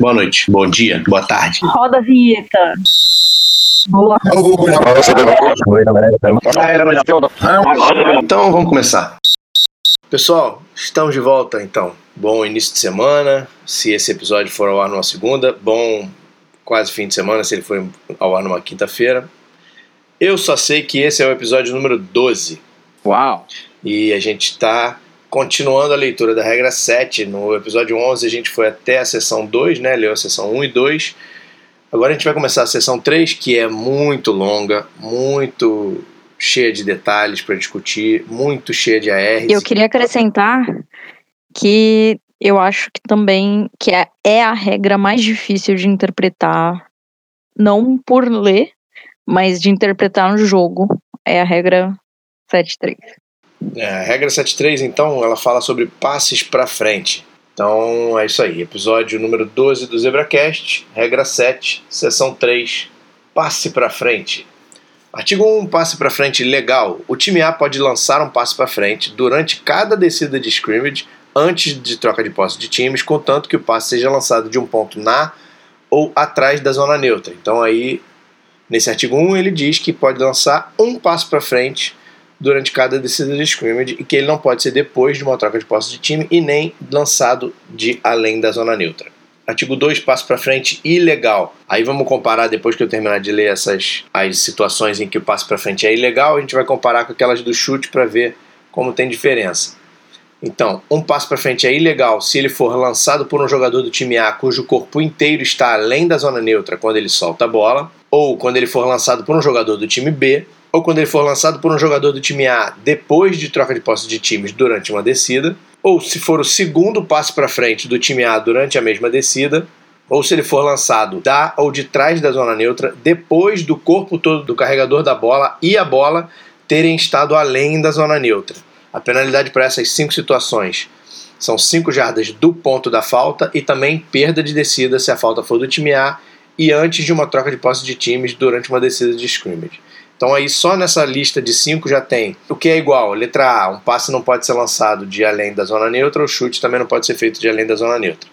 Boa noite, bom dia, boa tarde. Roda a vinheta. Boa. Então vamos começar. Pessoal, estamos de volta então. Bom início de semana. Se esse episódio for ao ar numa segunda, bom quase fim de semana se ele for ao ar numa quinta-feira. Eu só sei que esse é o episódio número 12. Uau! E a gente está continuando a leitura da regra 7. No episódio 11 a gente foi até a sessão 2, né? Leu a sessão 1 e 2. Agora a gente vai começar a sessão 3, que é muito longa, muito cheia de detalhes para discutir, muito cheia de ARs. Eu queria acrescentar que eu acho que também que é, é a regra mais difícil de interpretar, não por ler, mas de interpretar no jogo. É a regra 7.3. É, a regra 7.3, então, ela fala sobre passes para frente. Então é isso aí, episódio número 12 do ZebraCast, regra 7, seção 3, passe para frente. Artigo 1, passe para frente legal. O time A pode lançar um passe para frente durante cada descida de scrimmage antes de troca de posse de times, contanto que o passe seja lançado de um ponto na ou atrás da zona neutra. Então aí, nesse artigo 1, ele diz que pode lançar um passo para frente durante cada descida de scrimmage e que ele não pode ser depois de uma troca de posse de time e nem lançado de além da zona neutra. Artigo 2, passo para frente, ilegal. Aí vamos comparar, depois que eu terminar de ler essas as situações em que o passo para frente é ilegal, a gente vai comparar com aquelas do chute para ver como tem diferença. Então, um passo para frente é ilegal se ele for lançado por um jogador do time A cujo corpo inteiro está além da zona neutra quando ele solta a bola, ou quando ele for lançado por um jogador do time B, ou quando ele for lançado por um jogador do time A depois de troca de posse de times durante uma descida, ou se for o segundo passe para frente do time A durante a mesma descida, ou se ele for lançado da ou de trás da zona neutra depois do corpo todo do carregador da bola e a bola terem estado além da zona neutra. A penalidade para essas cinco situações são 5 jardas do ponto da falta e também perda de descida se a falta for do time A e antes de uma troca de posse de times durante uma descida de scrimmage. Então aí só nessa lista de cinco já tem o que é igual. Letra A, um passe não pode ser lançado de além da zona neutra, o chute também não pode ser feito de além da zona neutra.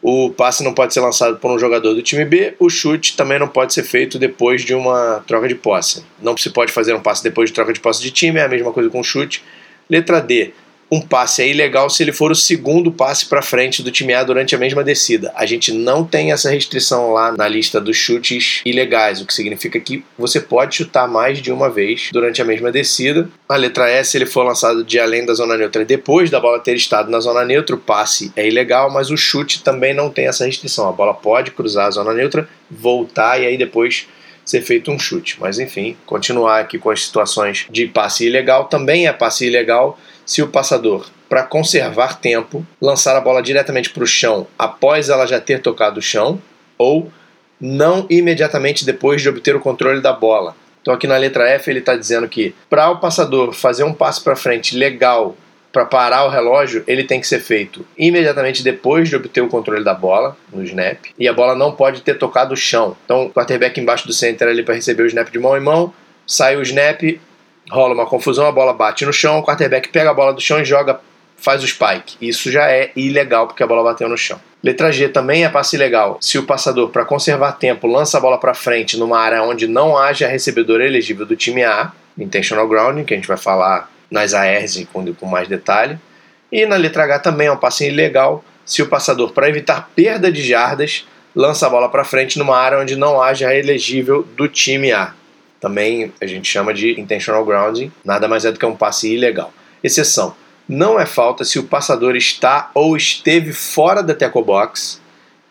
O passe não pode ser lançado por um jogador do time B, o chute também não pode ser feito depois de uma troca de posse. Não se pode fazer um passe depois de troca de posse de time, é a mesma coisa com o chute. Letra D, um passe é ilegal se ele for o segundo passe para frente do time A durante a mesma descida. A gente não tem essa restrição lá na lista dos chutes ilegais, o que significa que você pode chutar mais de uma vez durante a mesma descida. A letra S, se ele for lançado de além da zona neutra depois da bola ter estado na zona neutra, o passe é ilegal, mas o chute também não tem essa restrição. A bola pode cruzar a zona neutra, voltar e aí depois ser feito um chute. Mas enfim, continuar aqui com as situações de passe ilegal também é passe ilegal se o passador, para conservar tempo, lançar a bola diretamente para o chão após ela já ter tocado o chão, ou não imediatamente depois de obter o controle da bola. Então, aqui na letra F, ele está dizendo que para o passador fazer um passo para frente legal para parar o relógio, ele tem que ser feito imediatamente depois de obter o controle da bola no snap, e a bola não pode ter tocado o chão. Então, o quarterback embaixo do center ali para receber o snap de mão em mão, sai o snap, rola uma confusão, a bola bate no chão, o quarterback pega a bola do chão e joga, faz o spike. Isso já é ilegal porque a bola bateu no chão. Letra G também é passe ilegal. Se o passador, para conservar tempo, lança a bola para frente numa área onde não haja recebedor elegível do time A, intentional grounding, que a gente vai falar nas ARs com, com mais detalhe. E na letra H também é um passe ilegal se o passador, para evitar perda de jardas, lança a bola para frente numa área onde não haja elegível do time A também a gente chama de intentional grounding, nada mais é do que um passe ilegal. Exceção: não é falta se o passador está ou esteve fora da tackle box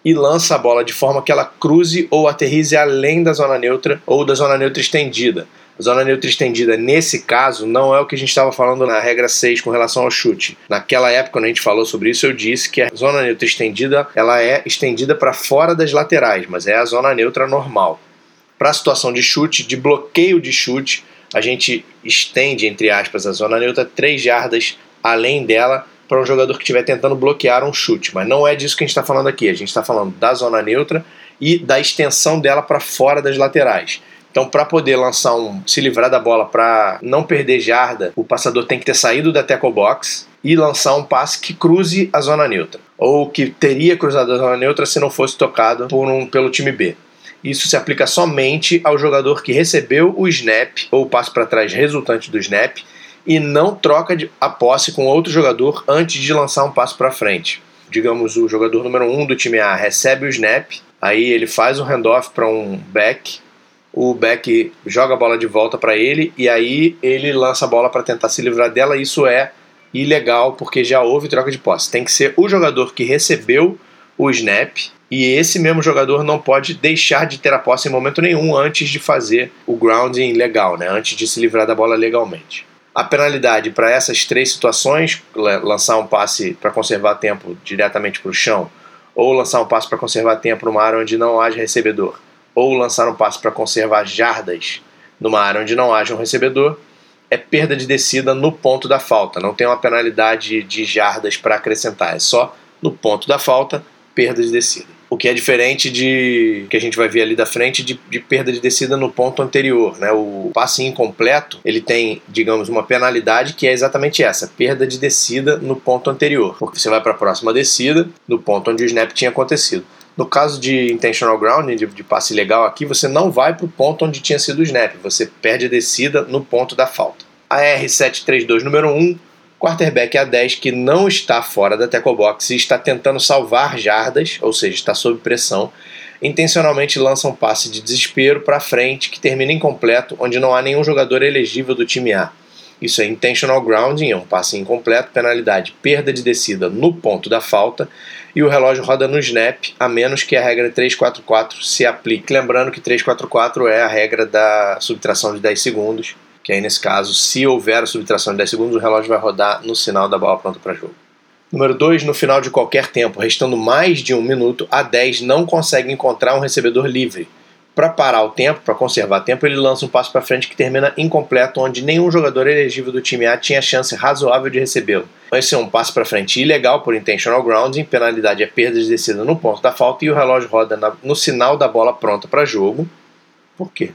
e lança a bola de forma que ela cruze ou aterrize além da zona neutra ou da zona neutra estendida. A zona neutra estendida, nesse caso, não é o que a gente estava falando na regra 6 com relação ao chute. Naquela época, quando a gente falou sobre isso, eu disse que a zona neutra estendida ela é estendida para fora das laterais, mas é a zona neutra normal para a situação de chute, de bloqueio de chute, a gente estende, entre aspas, a zona neutra 3 jardas além dela para um jogador que estiver tentando bloquear um chute. Mas não é disso que a gente está falando aqui. A gente está falando da zona neutra e da extensão dela para fora das laterais. Então, para poder lançar um, se livrar da bola, para não perder jarda, o passador tem que ter saído da tackle box e lançar um passe que cruze a zona neutra, ou que teria cruzado a zona neutra se não fosse tocado um, pelo time B. Isso se aplica somente ao jogador que recebeu o snap ou o passe para trás resultante do snap e não troca a posse com outro jogador antes de lançar um passo para frente. Digamos, o jogador número 1 um do time A recebe o snap, aí ele faz um handoff para um back, o back joga a bola de volta para ele e aí ele lança a bola para tentar se livrar dela. Isso é ilegal porque já houve troca de posse. Tem que ser o jogador que recebeu o snap e esse mesmo jogador não pode deixar de ter a posse em momento nenhum antes de fazer o grounding legal, né? antes de se livrar da bola legalmente. A penalidade para essas três situações, lançar um passe para conservar tempo diretamente para o chão, ou lançar um passe para conservar tempo numa área onde não haja recebedor, ou lançar um passe para conservar jardas numa área onde não haja um recebedor, é perda de descida no ponto da falta. Não tem uma penalidade de jardas para acrescentar, é só no ponto da falta, perda de descida o que é diferente de que a gente vai ver ali da frente de, de, perda de descida no ponto anterior, né? O passe incompleto ele tem, digamos, uma penalidade que é exatamente essa, perda de descida no ponto anterior, porque você vai para a próxima descida no ponto onde o snap tinha acontecido. No caso de intentional grounding, de, de passe legal aqui, você não vai para o ponto onde tinha sido o snap, você perde a descida no ponto da falta. A R732 número 1 quarterback A10 que não está fora da tackle box e está tentando salvar jardas, ou seja, está sob pressão, intencionalmente lança um passe de desespero para frente que termina incompleto, onde não há nenhum jogador elegível do time A. Isso é intentional grounding, é um passe incompleto, penalidade perda de descida no ponto da falta e o relógio roda no snap, a menos que a regra 344 se aplique. Lembrando que 344 é a regra da subtração de 10 segundos que aí nesse caso, se houver a subtração de 10 segundos, o relógio vai rodar no sinal da bola pronta para jogo. Número 2, no final de qualquer tempo, restando mais de um minuto, a 10 não consegue encontrar um recebedor livre. Para parar o tempo, para conservar tempo, ele lança um passo para frente que termina incompleto, onde nenhum jogador elegível do time A tinha chance razoável de recebê-lo. Esse é um passo para frente ilegal por intentional grounding, penalidade é perda de descida no ponto da falta e o relógio roda no sinal da bola pronta para jogo. Por quê?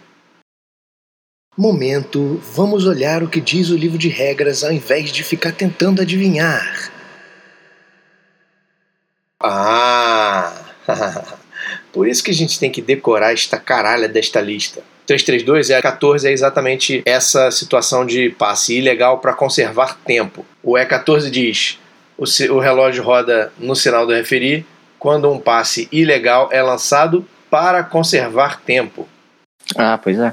Momento, vamos olhar o que diz o livro de regras ao invés de ficar tentando adivinhar. Ah! Por isso que a gente tem que decorar esta caralha desta lista. 332 é 14 é exatamente essa situação de passe ilegal para conservar tempo. O E14 diz: o, o relógio roda no sinal do referir quando um passe ilegal é lançado para conservar tempo. Ah, pois é.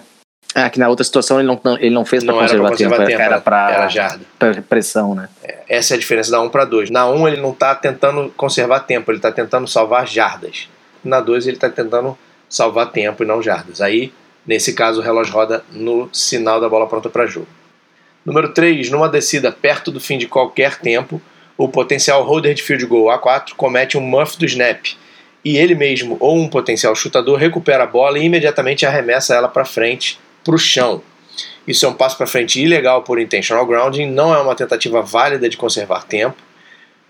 Ah, que na outra situação ele não, ele não fez para conservar, conservar tempo, tempo, era para pressão, né? É, essa é a diferença da 1 para 2. Na 1 ele não está tentando conservar tempo, ele está tentando salvar jardas. Na 2 ele está tentando salvar tempo e não jardas. Aí, nesse caso, o relógio roda no sinal da bola pronta para jogo. Número 3, numa descida perto do fim de qualquer tempo, o potencial holder de field goal A4 comete um muff do snap e ele mesmo ou um potencial chutador recupera a bola e imediatamente arremessa ela para frente para o chão. Isso é um passo para frente ilegal por intentional grounding, não é uma tentativa válida de conservar tempo.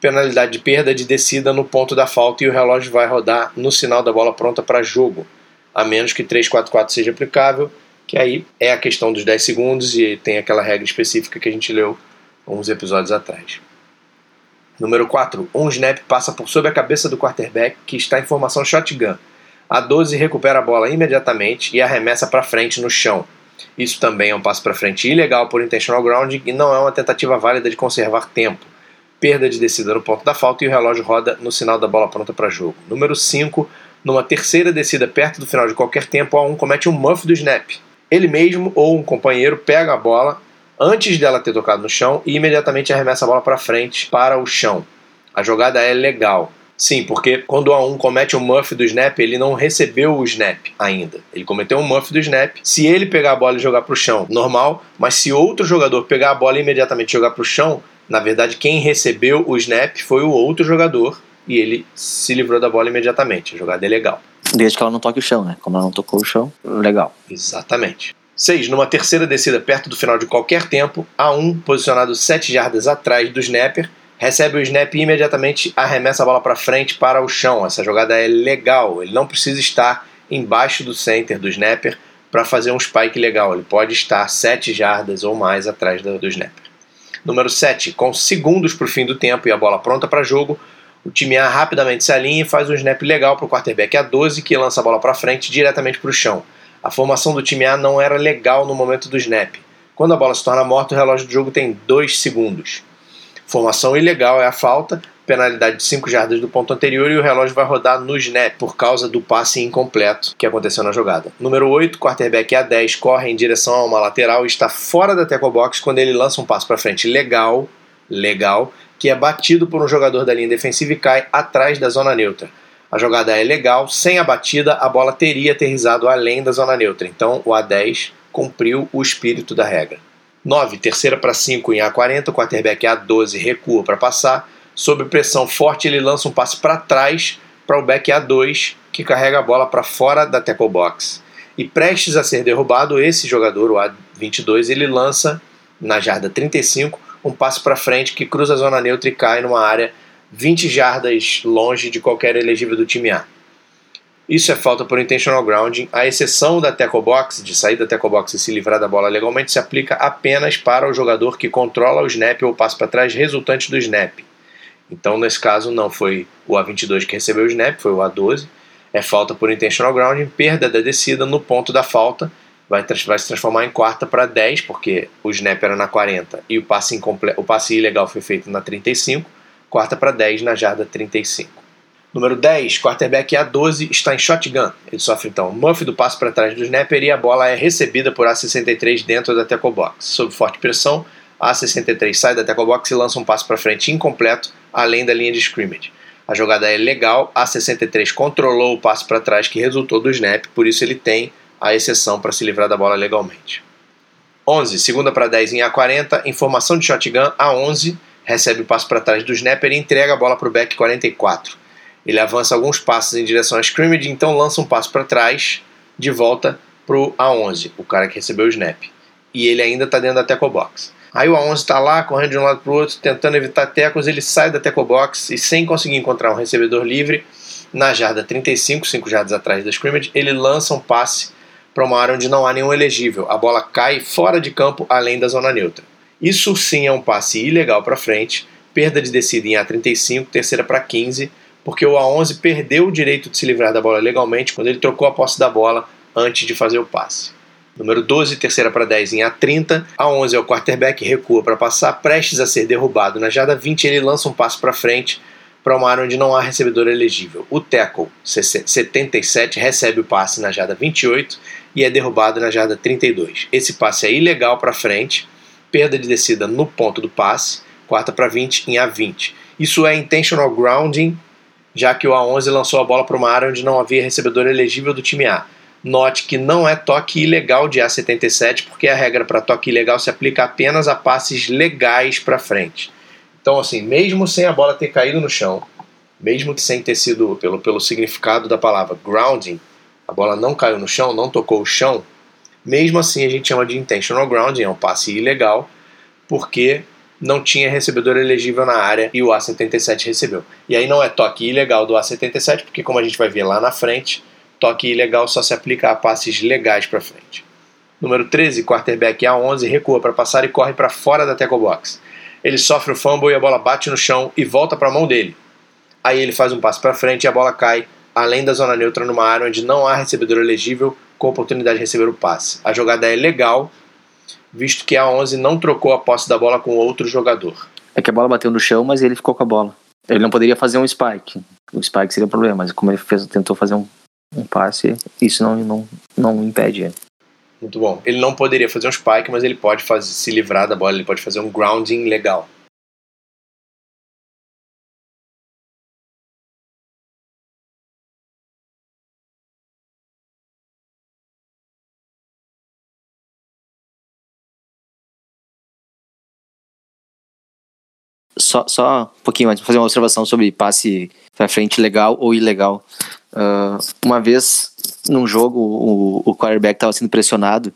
Penalidade de perda de descida no ponto da falta e o relógio vai rodar no sinal da bola pronta para jogo, a menos que 344 seja aplicável, que aí é a questão dos 10 segundos e tem aquela regra específica que a gente leu uns episódios atrás. Número 4. Um snap passa por sobre a cabeça do quarterback que está em formação shotgun a 12 recupera a bola imediatamente e arremessa para frente no chão. Isso também é um passo para frente ilegal por intentional grounding e não é uma tentativa válida de conservar tempo. Perda de descida no ponto da falta e o relógio roda no sinal da bola pronta para jogo. Número 5. Numa terceira descida perto do final de qualquer tempo, a um comete um muff do snap. Ele mesmo ou um companheiro pega a bola antes dela ter tocado no chão e imediatamente arremessa a bola para frente para o chão. A jogada é legal. Sim, porque quando a um comete um muff do snap, ele não recebeu o snap ainda. Ele cometeu um muff do snap. Se ele pegar a bola e jogar para o chão, normal. Mas se outro jogador pegar a bola e imediatamente jogar para o chão, na verdade quem recebeu o snap foi o outro jogador e ele se livrou da bola imediatamente. A jogada é legal. Desde que ela não toque o chão, né? Como ela não tocou o chão, legal. Exatamente. 6. Numa terceira descida perto do final de qualquer tempo, a um posicionado 7 jardas atrás do snapper, recebe o snap e imediatamente arremessa a bola para frente para o chão. Essa jogada é legal, ele não precisa estar embaixo do center do snapper para fazer um spike legal, ele pode estar 7 jardas ou mais atrás do, do snapper. Número 7. Com segundos para o fim do tempo e a bola pronta para jogo, o time A rapidamente se alinha e faz um snap legal para o quarterback A12 que lança a bola para frente diretamente para o chão. A formação do time A não era legal no momento do snap. Quando a bola se torna morta, o relógio do jogo tem 2 segundos. Formação ilegal é a falta, penalidade de 5 jardas do ponto anterior e o relógio vai rodar no snap por causa do passe incompleto que aconteceu na jogada. Número 8, quarterback A10 corre em direção a uma lateral e está fora da tackle box quando ele lança um passo para frente legal, legal, que é batido por um jogador da linha defensiva e cai atrás da zona neutra. A jogada é legal, sem a batida, a bola teria aterrizado além da zona neutra. Então o A10 cumpriu o espírito da regra. 9, terceira para 5 em A40, o quarterback A12 recua para passar. Sob pressão forte, ele lança um passe para trás para o back A2, que carrega a bola para fora da tackle box. E prestes a ser derrubado, esse jogador, o A22, ele lança na jarda 35 um passe para frente que cruza a zona neutra e cai numa área 20 jardas longe de qualquer elegível do time A. Isso é falta por intentional grounding. A exceção da tackle box, de sair da tackle box e se livrar da bola legalmente, se aplica apenas para o jogador que controla o snap ou passo para trás resultante do snap. Então, nesse caso, não foi o A22 que recebeu o snap, foi o A12. É falta por intentional grounding, perda da descida no ponto da falta. Vai, vai se transformar em quarta para 10, porque o snap era na 40 e o passe, o passe ilegal foi feito na 35. Quarta para 10 na jarda 35. Número 10, quarterback A12 está em shotgun. Ele sofre então muff do passe para trás do snapper e a bola é recebida por A63 dentro da tackle box. Sob forte pressão, A63 sai da tackle box e lança um passe para frente incompleto além da linha de scrimmage. A jogada é legal, A63 controlou o passe para trás que resultou do snap, por isso ele tem a exceção para se livrar da bola legalmente. 11, segunda para 10 em A40, informação de shotgun, A11 recebe o passe para trás do snapper e entrega a bola para o back 44. Ele avança alguns passos em direção à scrimmage, então lança um passo para trás, de volta pro A11, o cara que recebeu o snap. E ele ainda está dentro da tackle box. Aí o A11 está lá, correndo de um lado para o outro, tentando evitar tackles, ele sai da tackle box e sem conseguir encontrar um recebedor livre, na jarda 35, 5 jardas atrás da scrimmage, ele lança um passe para uma área onde não há nenhum elegível. A bola cai fora de campo, além da zona neutra. Isso sim é um passe ilegal para frente, perda de descida em A35, terceira para 15, porque o A11 perdeu o direito de se livrar da bola legalmente quando ele trocou a posse da bola antes de fazer o passe. Número 12, terceira para 10 em A30. A11 é o quarterback, recua para passar, prestes a ser derrubado. Na jarda 20, ele lança um passo para frente para uma área onde não há recebedor elegível. O tackle 77 recebe o passe na jarda 28 e é derrubado na jarda 32. Esse passe é ilegal para frente, perda de descida no ponto do passe, quarta para 20 em A20. Isso é intentional grounding já que o A11 lançou a bola para uma área onde não havia recebedor elegível do time A. Note que não é toque ilegal de A77, porque a regra para toque ilegal se aplica apenas a passes legais para frente. Então, assim, mesmo sem a bola ter caído no chão, mesmo sem ter sido, pelo, pelo significado da palavra grounding, a bola não caiu no chão, não tocou o chão, mesmo assim a gente chama de intentional grounding, é um passe ilegal, porque não tinha recebedor elegível na área e o A77 recebeu. E aí não é toque ilegal do A77, porque como a gente vai ver lá na frente, toque ilegal só se aplica a passes legais para frente. Número 13, quarterback A11 recua para passar e corre para fora da tackle box. Ele sofre o fumble e a bola bate no chão e volta para a mão dele. Aí ele faz um passo para frente e a bola cai além da zona neutra numa área onde não há recebedor elegível com oportunidade de receber o passe. A jogada é legal, visto que a 11 não trocou a posse da bola com outro jogador. É que a bola bateu no chão, mas ele ficou com a bola. Ele não poderia fazer um spike. O spike seria o problema, mas como ele fez, tentou fazer um, um passe, isso não, não, não impede ele. Muito bom. Ele não poderia fazer um spike, mas ele pode fazer, se livrar da bola, ele pode fazer um grounding legal. Só, só um pouquinho mais, fazer uma observação sobre passe para frente legal ou ilegal. Uh, uma vez, num jogo, o, o quarterback estava sendo pressionado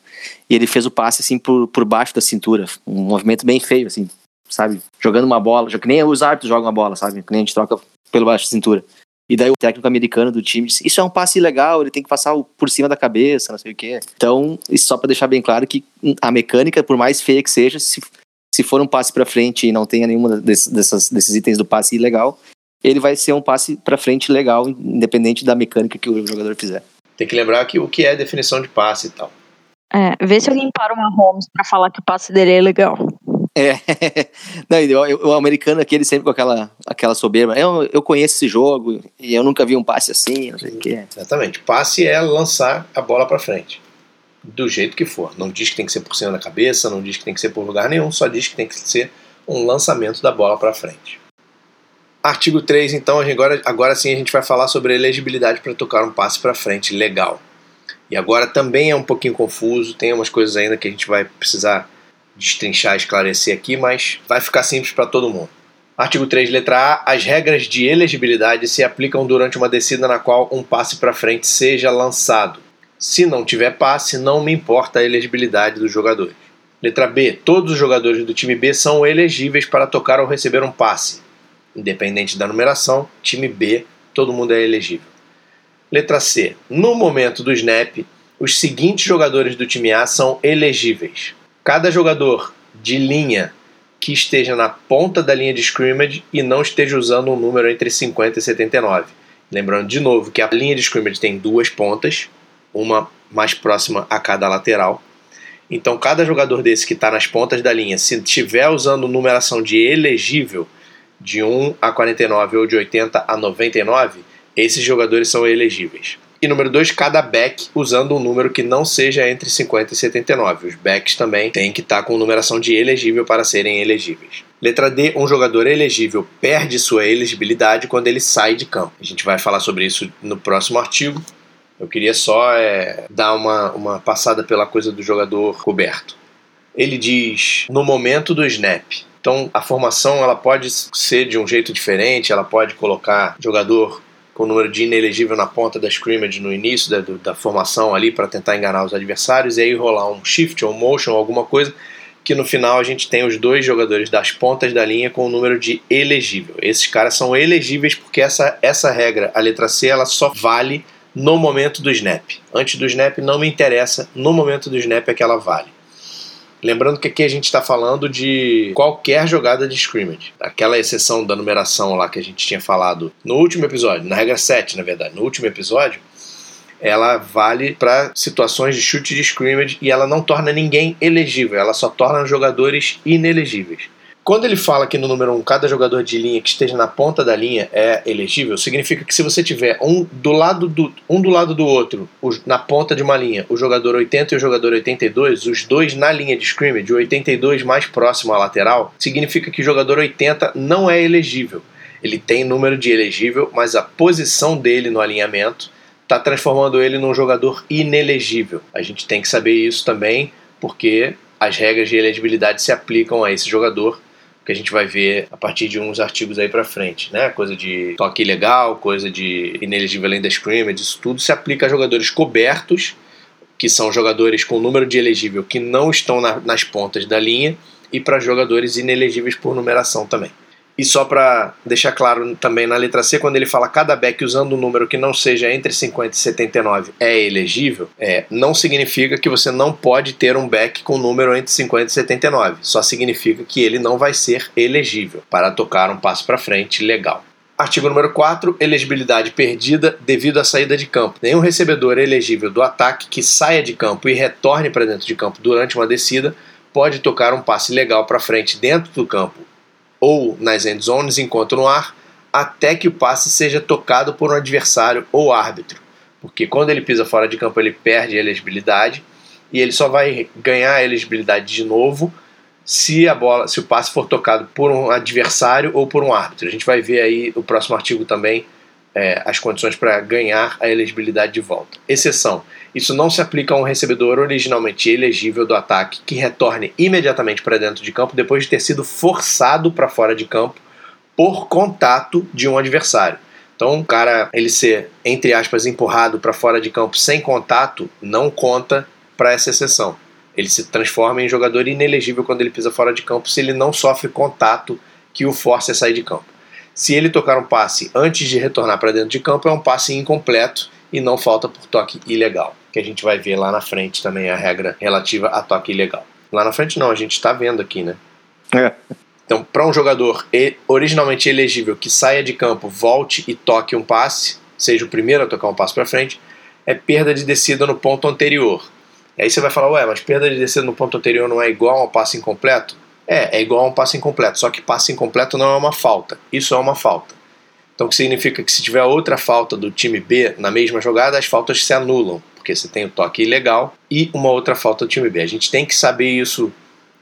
e ele fez o passe assim por, por baixo da cintura. Um movimento bem feio, assim, sabe? Jogando uma bola, já que nem os árbitros jogam a bola, sabe? Que nem a gente troca pelo baixo da cintura. E daí o técnico americano do time disse: Isso é um passe ilegal, ele tem que passar por cima da cabeça, não sei o quê. Então, isso só para deixar bem claro que a mecânica, por mais feia que seja, se, Se for um passe para frente e não tenha nenhuma desses, dessas, desses itens do passe ilegal, ele vai ser um passe para frente legal, independente da mecânica que o jogador fizer. Tem que lembrar que o que é definição de passe e tal. É, vê se alguém para uma Holmes pra falar que o passe dele é legal. É, não, o americano aqui, ele sempre com aquela, aquela soberba. Eu, eu conheço esse jogo e eu nunca vi um passe assim, não sei o que. Exatamente. Passe é lançar a bola para frente. Do jeito que for. Não diz que tem que ser por cima da cabeça, não diz que tem que ser por lugar nenhum, só diz que tem que ser um lançamento da bola para frente. Artigo 3, então, agora, agora sim a gente vai falar sobre a elegibilidade para tocar um passe para frente legal. E agora também é um pouquinho confuso, tem umas coisas ainda que a gente vai precisar destrinchar, esclarecer aqui, mas vai ficar simples para todo mundo. Artigo 3, letra A. As regras de elegibilidade se aplicam durante uma descida na qual um passe para frente seja lançado. Se não tiver passe, não me importa a elegibilidade dos jogadores. Letra B. Todos os jogadores do time B são elegíveis para tocar ou receber um passe. Independente da numeração, time B, todo mundo é elegível. Letra C. No momento do snap, os seguintes jogadores do time A são elegíveis. Cada jogador de linha que esteja na ponta da linha de scrimmage e não esteja usando um número entre 50 e 79. Lembrando de novo que a linha de scrimmage tem duas pontas, uma mais próxima a cada lateral. Então, cada jogador desse que está nas pontas da linha, se estiver usando numeração de elegível, de 1 a 49 ou de 80 a 99, esses jogadores são elegíveis. E número 2, cada back usando um número que não seja entre 50 e 79. Os backs também têm que estar com numeração de elegível para serem elegíveis. Letra D, um jogador elegível perde sua elegibilidade quando ele sai de campo. A gente vai falar sobre isso no próximo artigo. Eu queria só é, dar uma, uma passada pela coisa do jogador coberto. Ele diz no momento do snap. Então a formação ela pode ser de um jeito diferente, ela pode colocar jogador com número de inelegível na ponta da scrimmage no início da, da formação ali para tentar enganar os adversários e aí rolar um shift ou motion, alguma coisa que no final a gente tem os dois jogadores das pontas da linha com o número de elegível. Esses caras são elegíveis porque essa, essa regra, a letra C, ela só vale no momento do snap. Antes do snap não me interessa, no momento do snap é que ela vale. Lembrando que aqui a gente está falando de qualquer jogada de scrimmage. Aquela exceção da numeração lá que a gente tinha falado no último episódio, na regra 7, na verdade, no último episódio, ela vale para situações de chute de scrimmage e ela não torna ninguém elegível, ela só torna jogadores inelegíveis. Quando ele fala que no número 1 um, cada jogador de linha que esteja na ponta da linha é elegível, significa que se você tiver um do lado do, um do, lado do outro, na ponta de uma linha, o jogador 80 e o jogador 82, os dois na linha de scrimmage, o 82 mais próximo à lateral, significa que o jogador 80 não é elegível. Ele tem número de elegível, mas a posição dele no alinhamento está transformando ele num jogador inelegível. A gente tem que saber isso também, porque as regras de elegibilidade se aplicam a esse jogador que a gente vai ver a partir de uns artigos aí para frente, né? Coisa de toque ilegal, coisa de inelegível além da scrimmage, isso tudo se aplica a jogadores cobertos, que são jogadores com número de elegível que não estão na, nas pontas da linha, e para jogadores inelegíveis por numeração também. E só para deixar claro também na letra C, quando ele fala cada back usando um número que não seja entre 50 e 79 é elegível, é, não significa que você não pode ter um back com número entre 50 e 79. Só significa que ele não vai ser elegível para tocar um passo para frente legal. Artigo número 4, elegibilidade perdida devido à saída de campo. Nenhum recebedor elegível do ataque que saia de campo e retorne para dentro de campo durante uma descida pode tocar um passe legal para frente dentro do campo ou nas end zones enquanto no ar, até que o passe seja tocado por um adversário ou árbitro. Porque quando ele pisa fora de campo, ele perde a elegibilidade e ele só vai ganhar a elegibilidade de novo se a bola, se o passe for tocado por um adversário ou por um árbitro. A gente vai ver aí no próximo artigo também é, as condições para ganhar a elegibilidade de volta. Exceção: isso não se aplica a um recebedor originalmente elegível do ataque que retorne imediatamente para dentro de campo depois de ter sido forçado para fora de campo por contato de um adversário. Então, o cara ele ser entre aspas empurrado para fora de campo sem contato não conta para essa exceção. Ele se transforma em jogador inelegível quando ele pisa fora de campo se ele não sofre contato que o force a sair de campo. Se ele tocar um passe antes de retornar para dentro de campo, é um passe incompleto e não falta por toque ilegal. Que a gente vai ver lá na frente também a regra relativa a toque ilegal. Lá na frente não, a gente está vendo aqui, né? É. Então, para um jogador originalmente elegível que saia de campo, volte e toque um passe, seja o primeiro a tocar um passe para frente, é perda de descida no ponto anterior. Aí você vai falar, ué, mas perda de descida no ponto anterior não é igual a um passe incompleto? É, é igual a um passe incompleto, só que passe incompleto não é uma falta. Isso é uma falta. Então, o que significa que se tiver outra falta do time B na mesma jogada, as faltas se anulam, porque você tem o toque ilegal e uma outra falta do time B. A gente tem que saber isso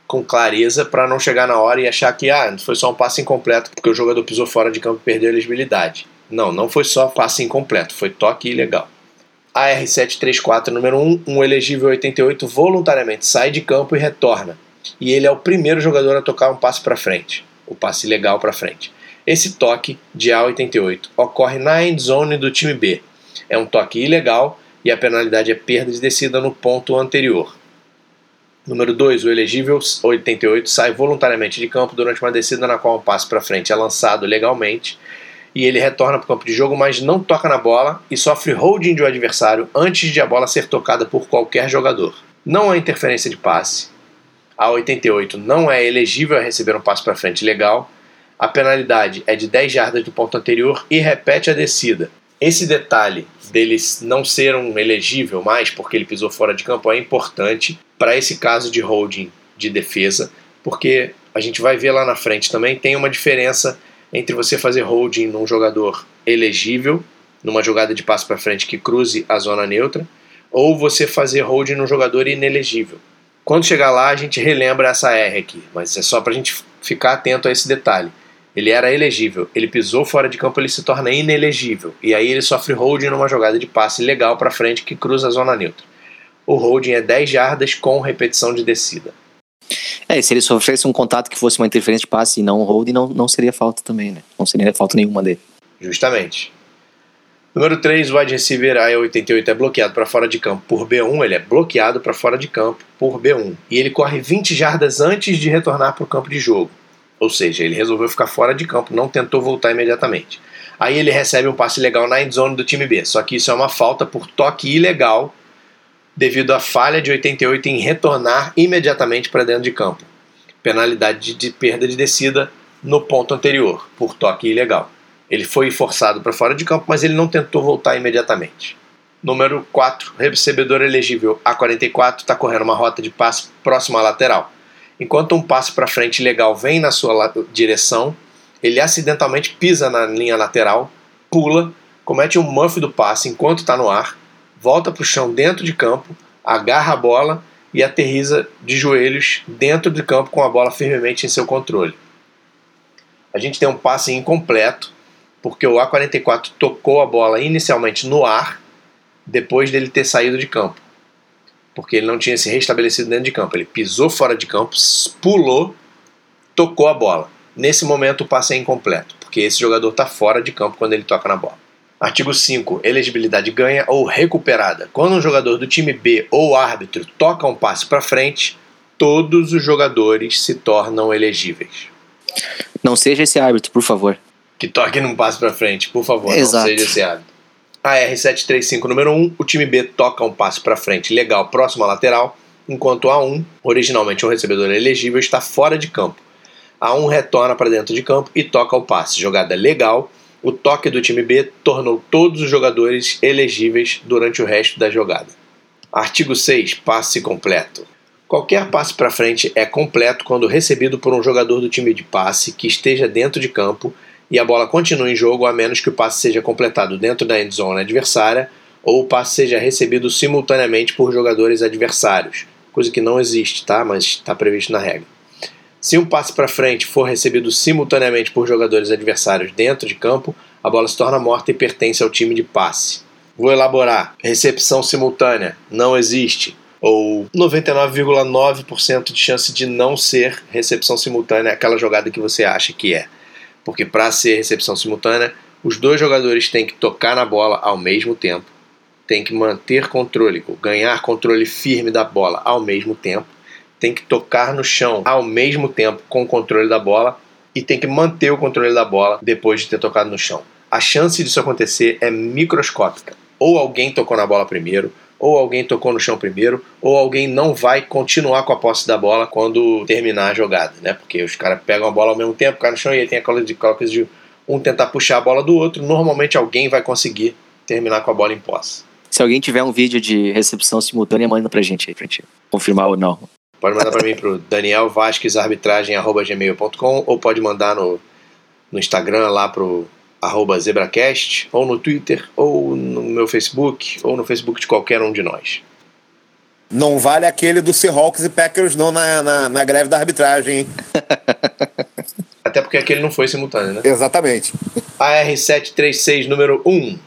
com clareza para não chegar na hora e achar que ah, foi só um passe incompleto porque o jogador pisou fora de campo e perdeu a elegibilidade. Não, não foi só passe incompleto, foi toque ilegal. AR734, número 1, um elegível 88 voluntariamente sai de campo e retorna. E ele é o primeiro jogador a tocar um passe para frente, o passe ilegal para frente. Esse toque de A88 ocorre na end zone do time B. É um toque ilegal e a penalidade é perda de descida no ponto anterior. Número 2, o elegível 88 sai voluntariamente de campo durante uma descida na qual um passe para frente é lançado legalmente e ele retorna para o campo de jogo, mas não toca na bola e sofre holding de um adversário antes de a bola ser tocada por qualquer jogador. Não há interferência de passe. A 88 não é elegível a receber um passe para frente legal. A penalidade é de 10 jardas do ponto anterior e repete a descida. Esse detalhe dele não ser um elegível mais porque ele pisou fora de campo é importante para esse caso de holding de defesa, porque a gente vai ver lá na frente também tem uma diferença entre você fazer holding num jogador elegível, numa jogada de passo para frente que cruze a zona neutra, ou você fazer holding num jogador inelegível. Quando chegar lá, a gente relembra essa R aqui, mas é só para a gente ficar atento a esse detalhe. Ele era elegível, ele pisou fora de campo, ele se torna inelegível, e aí ele sofre holding numa jogada de passe legal para frente que cruza a zona neutra. O holding é 10 jardas com repetição de descida. É, e se ele sofresse um contato que fosse uma interferência de passe e não um holding, não, não seria falta também, né? Não seria falta nenhuma dele. Justamente. Número 3, o wide receiver A88 é bloqueado para fora de campo por B1, ele é bloqueado para fora de campo por B1. E ele corre 20 jardas antes de retornar para o campo de jogo. Ou seja, ele resolveu ficar fora de campo, não tentou voltar imediatamente. Aí ele recebe um passe legal na endzone do time B, só que isso é uma falta por toque ilegal devido à falha de 88 em retornar imediatamente para dentro de campo. Penalidade de perda de descida no ponto anterior, por toque ilegal. Ele foi forçado para fora de campo, mas ele não tentou voltar imediatamente. Número 4, recebedor elegível A44 está correndo uma rota de passe próxima à lateral. Enquanto um passe para frente legal vem na sua direção, ele acidentalmente pisa na linha lateral, pula, comete um muff do passe enquanto está no ar, volta para o chão dentro de campo, agarra a bola e aterriza de joelhos dentro de campo com a bola firmemente em seu controle. A gente tem um passe incompleto, porque o A44 tocou a bola inicialmente no ar, depois dele ter saído de campo. Porque ele não tinha se restabelecido dentro de campo. Ele pisou fora de campo, pulou, tocou a bola. Nesse momento o passe é incompleto, porque esse jogador está fora de campo quando ele toca na bola. Artigo 5. Elegibilidade ganha ou recuperada. Quando um jogador do time B ou árbitro toca um passe para frente, todos os jogadores se tornam elegíveis. Não seja esse árbitro, por favor. Que toque num passe para frente, por favor, Exato. não seja esse árbitro. A R735, número 1, o time B toca um passe para frente legal próximo à lateral, enquanto o A1, originalmente um recebedor elegível, está fora de campo. A1 retorna para dentro de campo e toca o passe. Jogada legal, o toque do time B tornou todos os jogadores elegíveis durante o resto da jogada. Artigo 6. Passe completo. Qualquer passe para frente é completo quando recebido por um jogador do time de passe que esteja dentro de campo e a bola continue em jogo a menos que o passe seja completado dentro da endzone adversária ou o passe seja recebido simultaneamente por jogadores adversários, coisa que não existe, tá? Mas está previsto na regra. Se um passe para frente for recebido simultaneamente por jogadores adversários dentro de campo, a bola se torna morta e pertence ao time de passe. Vou elaborar. Recepção simultânea não existe. Ou 99,9% de chance de não ser recepção simultânea aquela jogada que você acha que é. Porque para ser recepção simultânea, os dois jogadores têm que tocar na bola ao mesmo tempo, têm que manter controle, ganhar controle firme da bola ao mesmo tempo, tem que tocar no chão ao mesmo tempo com o controle da bola e tem que manter o controle da bola depois de ter tocado no chão. A chance disso acontecer é microscópica. Ou alguém tocou na bola primeiro, ou alguém tocou no chão primeiro, ou alguém não vai continuar com a posse da bola quando terminar a jogada, né? Porque os caras pegam a bola ao mesmo tempo, caem no chão e aí tem aquela de, coisa de um tentar puxar a bola do outro. Normalmente alguém vai conseguir terminar com a bola em posse. Se alguém tiver um vídeo de recepção simultânea, manda pra gente aí, pra gente confirmar ou não. Pode mandar para mim pro Daniel Vasquez arbitragem@gmail.com ou pode mandar no, no Instagram lá pro arroba zebracast ou no Twitter ou no meu Facebook ou no Facebook de qualquer um de nós. Não vale aquele do Seahawks e Packers não na, na, na greve da arbitragem, hein? Até porque aquele não foi simultâneo, né? Exatamente. AR736 número 1.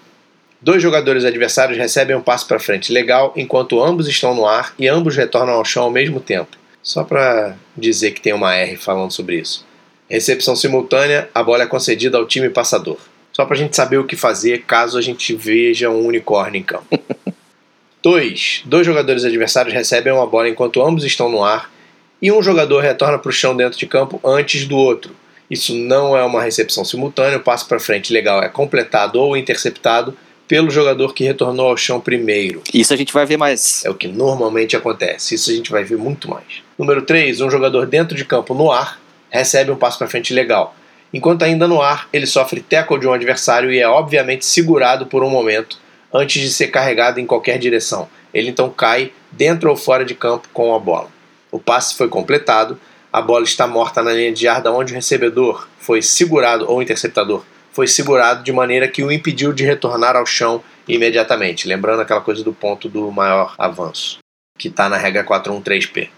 Dois jogadores adversários recebem um passe para frente legal enquanto ambos estão no ar e ambos retornam ao chão ao mesmo tempo. Só para dizer que tem uma R falando sobre isso. Recepção simultânea, a bola é concedida ao time passador. Só para a gente saber o que fazer caso a gente veja um unicórnio em campo. 2. Dois jogadores adversários recebem uma bola enquanto ambos estão no ar e um jogador retorna para o chão dentro de campo antes do outro. Isso não é uma recepção simultânea, o passe para frente legal é completado ou interceptado pelo jogador que retornou ao chão primeiro. Isso a gente vai ver mais. É o que normalmente acontece. Isso a gente vai ver muito mais. Número 3, um jogador dentro de campo no ar recebe um passo para frente legal. Enquanto ainda no ar, ele sofre tackle de um adversário e é obviamente segurado por um momento antes de ser carregado em qualquer direção. Ele então cai dentro ou fora de campo com a bola. O passe foi completado, a bola está morta na linha de jarda onde o recebedor foi segurado ou interceptador foi segurado de maneira que o impediu de retornar ao chão imediatamente, lembrando aquela coisa do ponto do maior avanço, que está na regra 413P.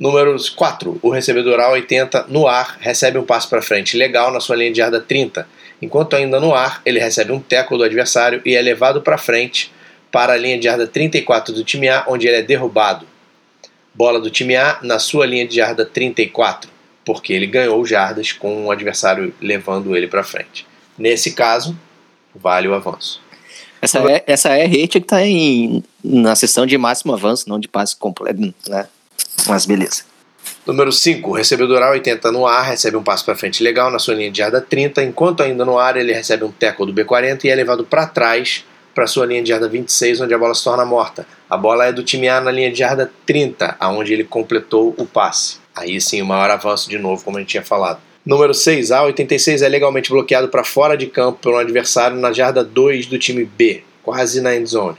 Números 4. O recebedor A80 no ar recebe um passo para frente legal na sua linha de jarda 30. Enquanto ainda no ar, ele recebe um teco do adversário e é levado para frente para a linha de jarda 34 do time A, onde ele é derrubado. Bola do time A na sua linha de jarda 34, porque ele ganhou jardas com o adversário levando ele para frente. Nesse caso, vale o avanço. Essa, é, essa R tinha que estar tá em, na sessão de máximo avanço, não de passe completo, né? Mas beleza. Número 5. O recebedor A80 no ar recebe um passo para frente legal na sua linha de jarda 30, enquanto ainda no ar ele recebe um tackle do B40 e é levado para trás para sua linha de jarda 26, onde a bola se torna morta. A bola é do time A na linha de jarda 30, aonde ele completou o passe. Aí sim, o maior avanço de novo, como a gente tinha falado. Número 6, A86 é legalmente bloqueado para fora de campo pelo adversário na jarda 2 do time B, quase na endzone.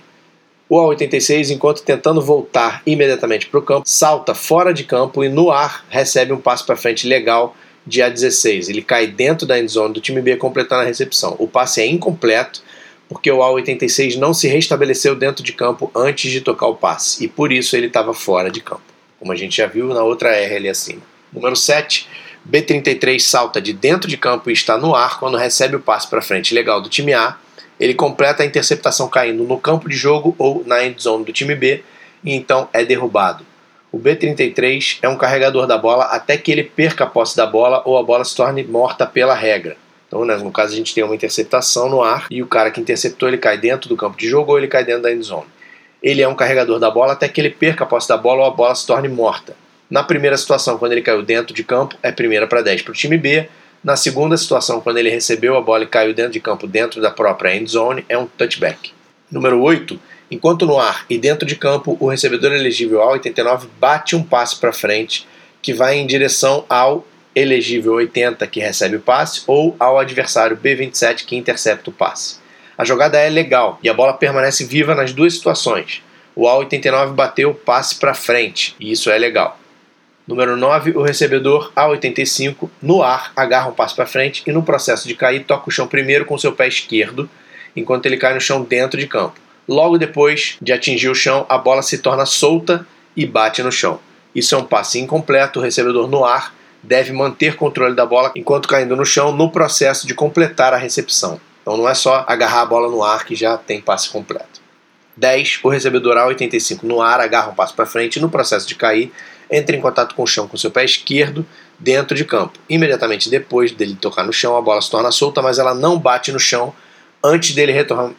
O A86, enquanto tentando voltar imediatamente para o campo, salta fora de campo e no ar recebe um passo para frente legal de A16. Ele cai dentro da endzone do time B, completando a recepção. O passe é incompleto porque o A86 não se restabeleceu dentro de campo antes de tocar o passe e por isso ele estava fora de campo, como a gente já viu na outra R ali acima. Número 7. B33 salta de dentro de campo e está no ar quando recebe o passe para frente legal do time A. Ele completa a interceptação caindo no campo de jogo ou na end zone do time B e então é derrubado. O B33 é um carregador da bola até que ele perca a posse da bola ou a bola se torne morta pela regra. Então, né, no caso, a gente tem uma interceptação no ar e o cara que interceptou ele cai dentro do campo de jogo ou ele cai dentro da end zone. Ele é um carregador da bola até que ele perca a posse da bola ou a bola se torne morta. Na primeira situação, quando ele caiu dentro de campo, é primeira para 10 para o time B. Na segunda situação, quando ele recebeu a bola e caiu dentro de campo, dentro da própria end zone, é um touchback. Número 8. Enquanto no ar e dentro de campo, o recebedor elegível ao 89 bate um passe para frente que vai em direção ao elegível 80 que recebe o passe ou ao adversário B27 que intercepta o passe. A jogada é legal e a bola permanece viva nas duas situações. O A89 bateu o passe para frente e isso é legal. Número 9, o recebedor A85 no ar agarra um passo para frente e no processo de cair toca o chão primeiro com seu pé esquerdo, enquanto ele cai no chão dentro de campo. Logo depois de atingir o chão, a bola se torna solta e bate no chão. Isso é um passe incompleto, o recebedor no ar deve manter controle da bola enquanto caindo no chão no processo de completar a recepção. Então não é só agarrar a bola no ar que já tem passe completo. 10. O recebedor A85 no ar agarra um passo para frente e no processo de cair entra em contato com o chão com seu pé esquerdo dentro de campo. Imediatamente depois dele tocar no chão, a bola se torna solta, mas ela não bate no chão antes dele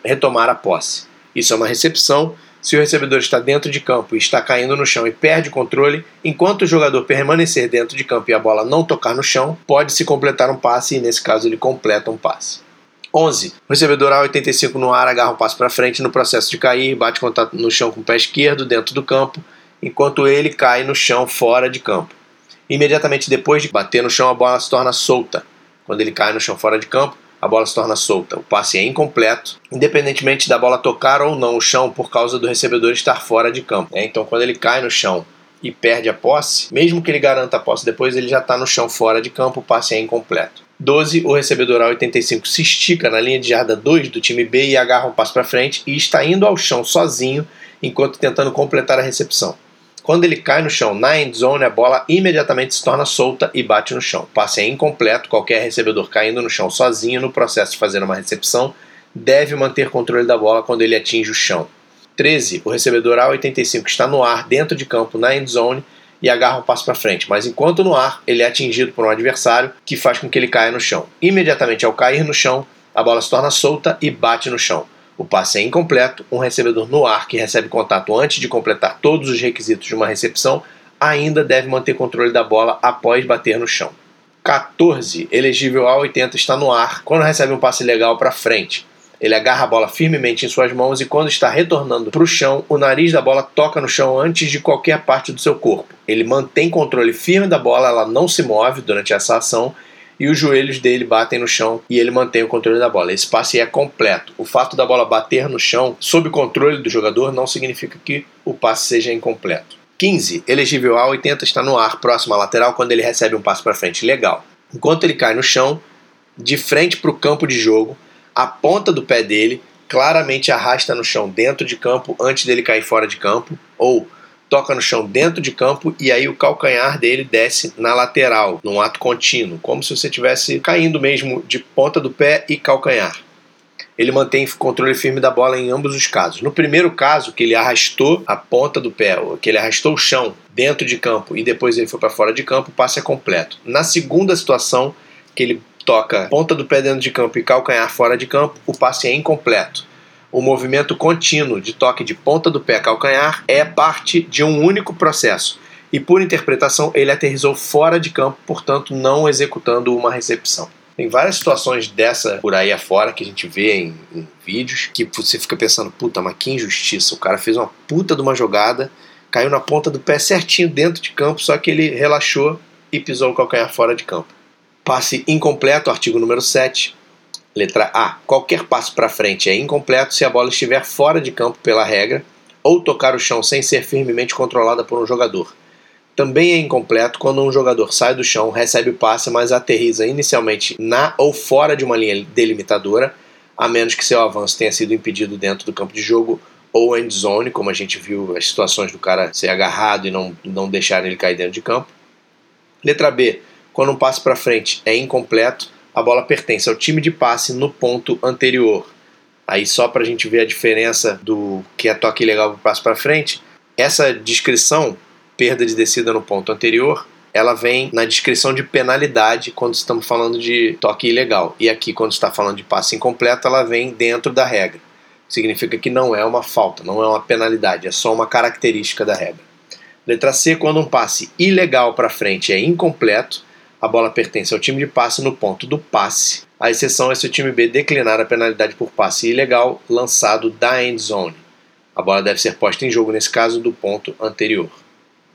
retomar a posse. Isso é uma recepção. Se o recebedor está dentro de campo e está caindo no chão e perde o controle, enquanto o jogador permanecer dentro de campo e a bola não tocar no chão, pode-se completar um passe e nesse caso ele completa um passe. 11. O recebedor A85 no ar agarra um passo para frente no processo de cair, bate contato no chão com o pé esquerdo dentro do campo, enquanto ele cai no chão fora de campo. Imediatamente depois de bater no chão, a bola se torna solta. Quando ele cai no chão fora de campo, a bola se torna solta. O passe é incompleto, independentemente da bola tocar ou não o chão por causa do recebedor estar fora de campo. Então, quando ele cai no chão e perde a posse, mesmo que ele garanta a posse depois, ele já está no chão fora de campo, o passe é incompleto. 12, o recebedor A85 se estica na linha de jarda 2 do time B e agarra um passo para frente e está indo ao chão sozinho enquanto tentando completar a recepção. Quando ele cai no chão na end zone, a bola imediatamente se torna solta e bate no chão. O passe é incompleto, qualquer recebedor caindo no chão sozinho no processo de fazer uma recepção deve manter controle da bola quando ele atinge o chão. 13. O recebedor A85 está no ar dentro de campo na end zone e agarra um passo para frente, mas enquanto no ar, ele é atingido por um adversário que faz com que ele caia no chão. Imediatamente ao cair no chão, a bola se torna solta e bate no chão. O passe é incompleto, um recebedor no ar que recebe contato antes de completar todos os requisitos de uma recepção ainda deve manter controle da bola após bater no chão. 14. Elegível a 80 está no ar quando recebe um passe legal para frente. Ele agarra a bola firmemente em suas mãos e, quando está retornando para o chão, o nariz da bola toca no chão antes de qualquer parte do seu corpo. Ele mantém controle firme da bola, ela não se move durante essa ação e os joelhos dele batem no chão e ele mantém o controle da bola. Esse passe é completo. O fato da bola bater no chão sob controle do jogador não significa que o passe seja incompleto. 15. Elegível A 80 está no ar, próximo à lateral, quando ele recebe um passo para frente. Legal. Enquanto ele cai no chão, de frente para o campo de jogo, a ponta do pé dele claramente arrasta no chão dentro de campo antes dele cair fora de campo, ou toca no chão dentro de campo e aí o calcanhar dele desce na lateral, num ato contínuo, como se você estivesse caindo mesmo de ponta do pé e calcanhar. Ele mantém controle firme da bola em ambos os casos. No primeiro caso, que ele arrastou a ponta do pé, que ele arrastou o chão dentro de campo e depois ele foi para fora de campo, o passe é completo. Na segunda situação, que ele toca ponta do pé dentro de campo e calcanhar fora de campo, o passe é incompleto o movimento contínuo de toque de ponta do pé calcanhar é parte de um único processo e, por interpretação, ele aterrizou fora de campo, portanto, não executando uma recepção. Tem várias situações dessa por aí afora que a gente vê em, em vídeos que você fica pensando, puta, mas que injustiça. O cara fez uma puta de uma jogada, caiu na ponta do pé certinho dentro de campo, só que ele relaxou e pisou o calcanhar fora de campo. Passe incompleto, artigo número 7. Letra A. Qualquer passo para frente é incompleto se a bola estiver fora de campo pela regra ou tocar o chão sem ser firmemente controlada por um jogador. Também é incompleto quando um jogador sai do chão, recebe o passe, mas aterriza inicialmente na ou fora de uma linha delimitadora, a menos que seu avanço tenha sido impedido dentro do campo de jogo ou end zone, como a gente viu as situações do cara ser agarrado e não, não deixar ele cair dentro de campo. Letra B. Quando um passo para frente é incompleto, a bola pertence ao time de passe no ponto anterior. Aí só para a gente ver a diferença do que é toque ilegal para passo para frente, essa descrição, perda de descida no ponto anterior, ela vem na descrição de penalidade quando estamos falando de toque ilegal. E aqui, quando está falando de passe incompleto, ela vem dentro da regra. Significa que não é uma falta, não é uma penalidade, é só uma característica da regra. Letra C, quando um passe ilegal para frente é incompleto, a bola pertence ao time de passe no ponto do passe. A exceção é se o time B declinar a penalidade por passe ilegal lançado da end zone. A bola deve ser posta em jogo, nesse caso, do ponto anterior.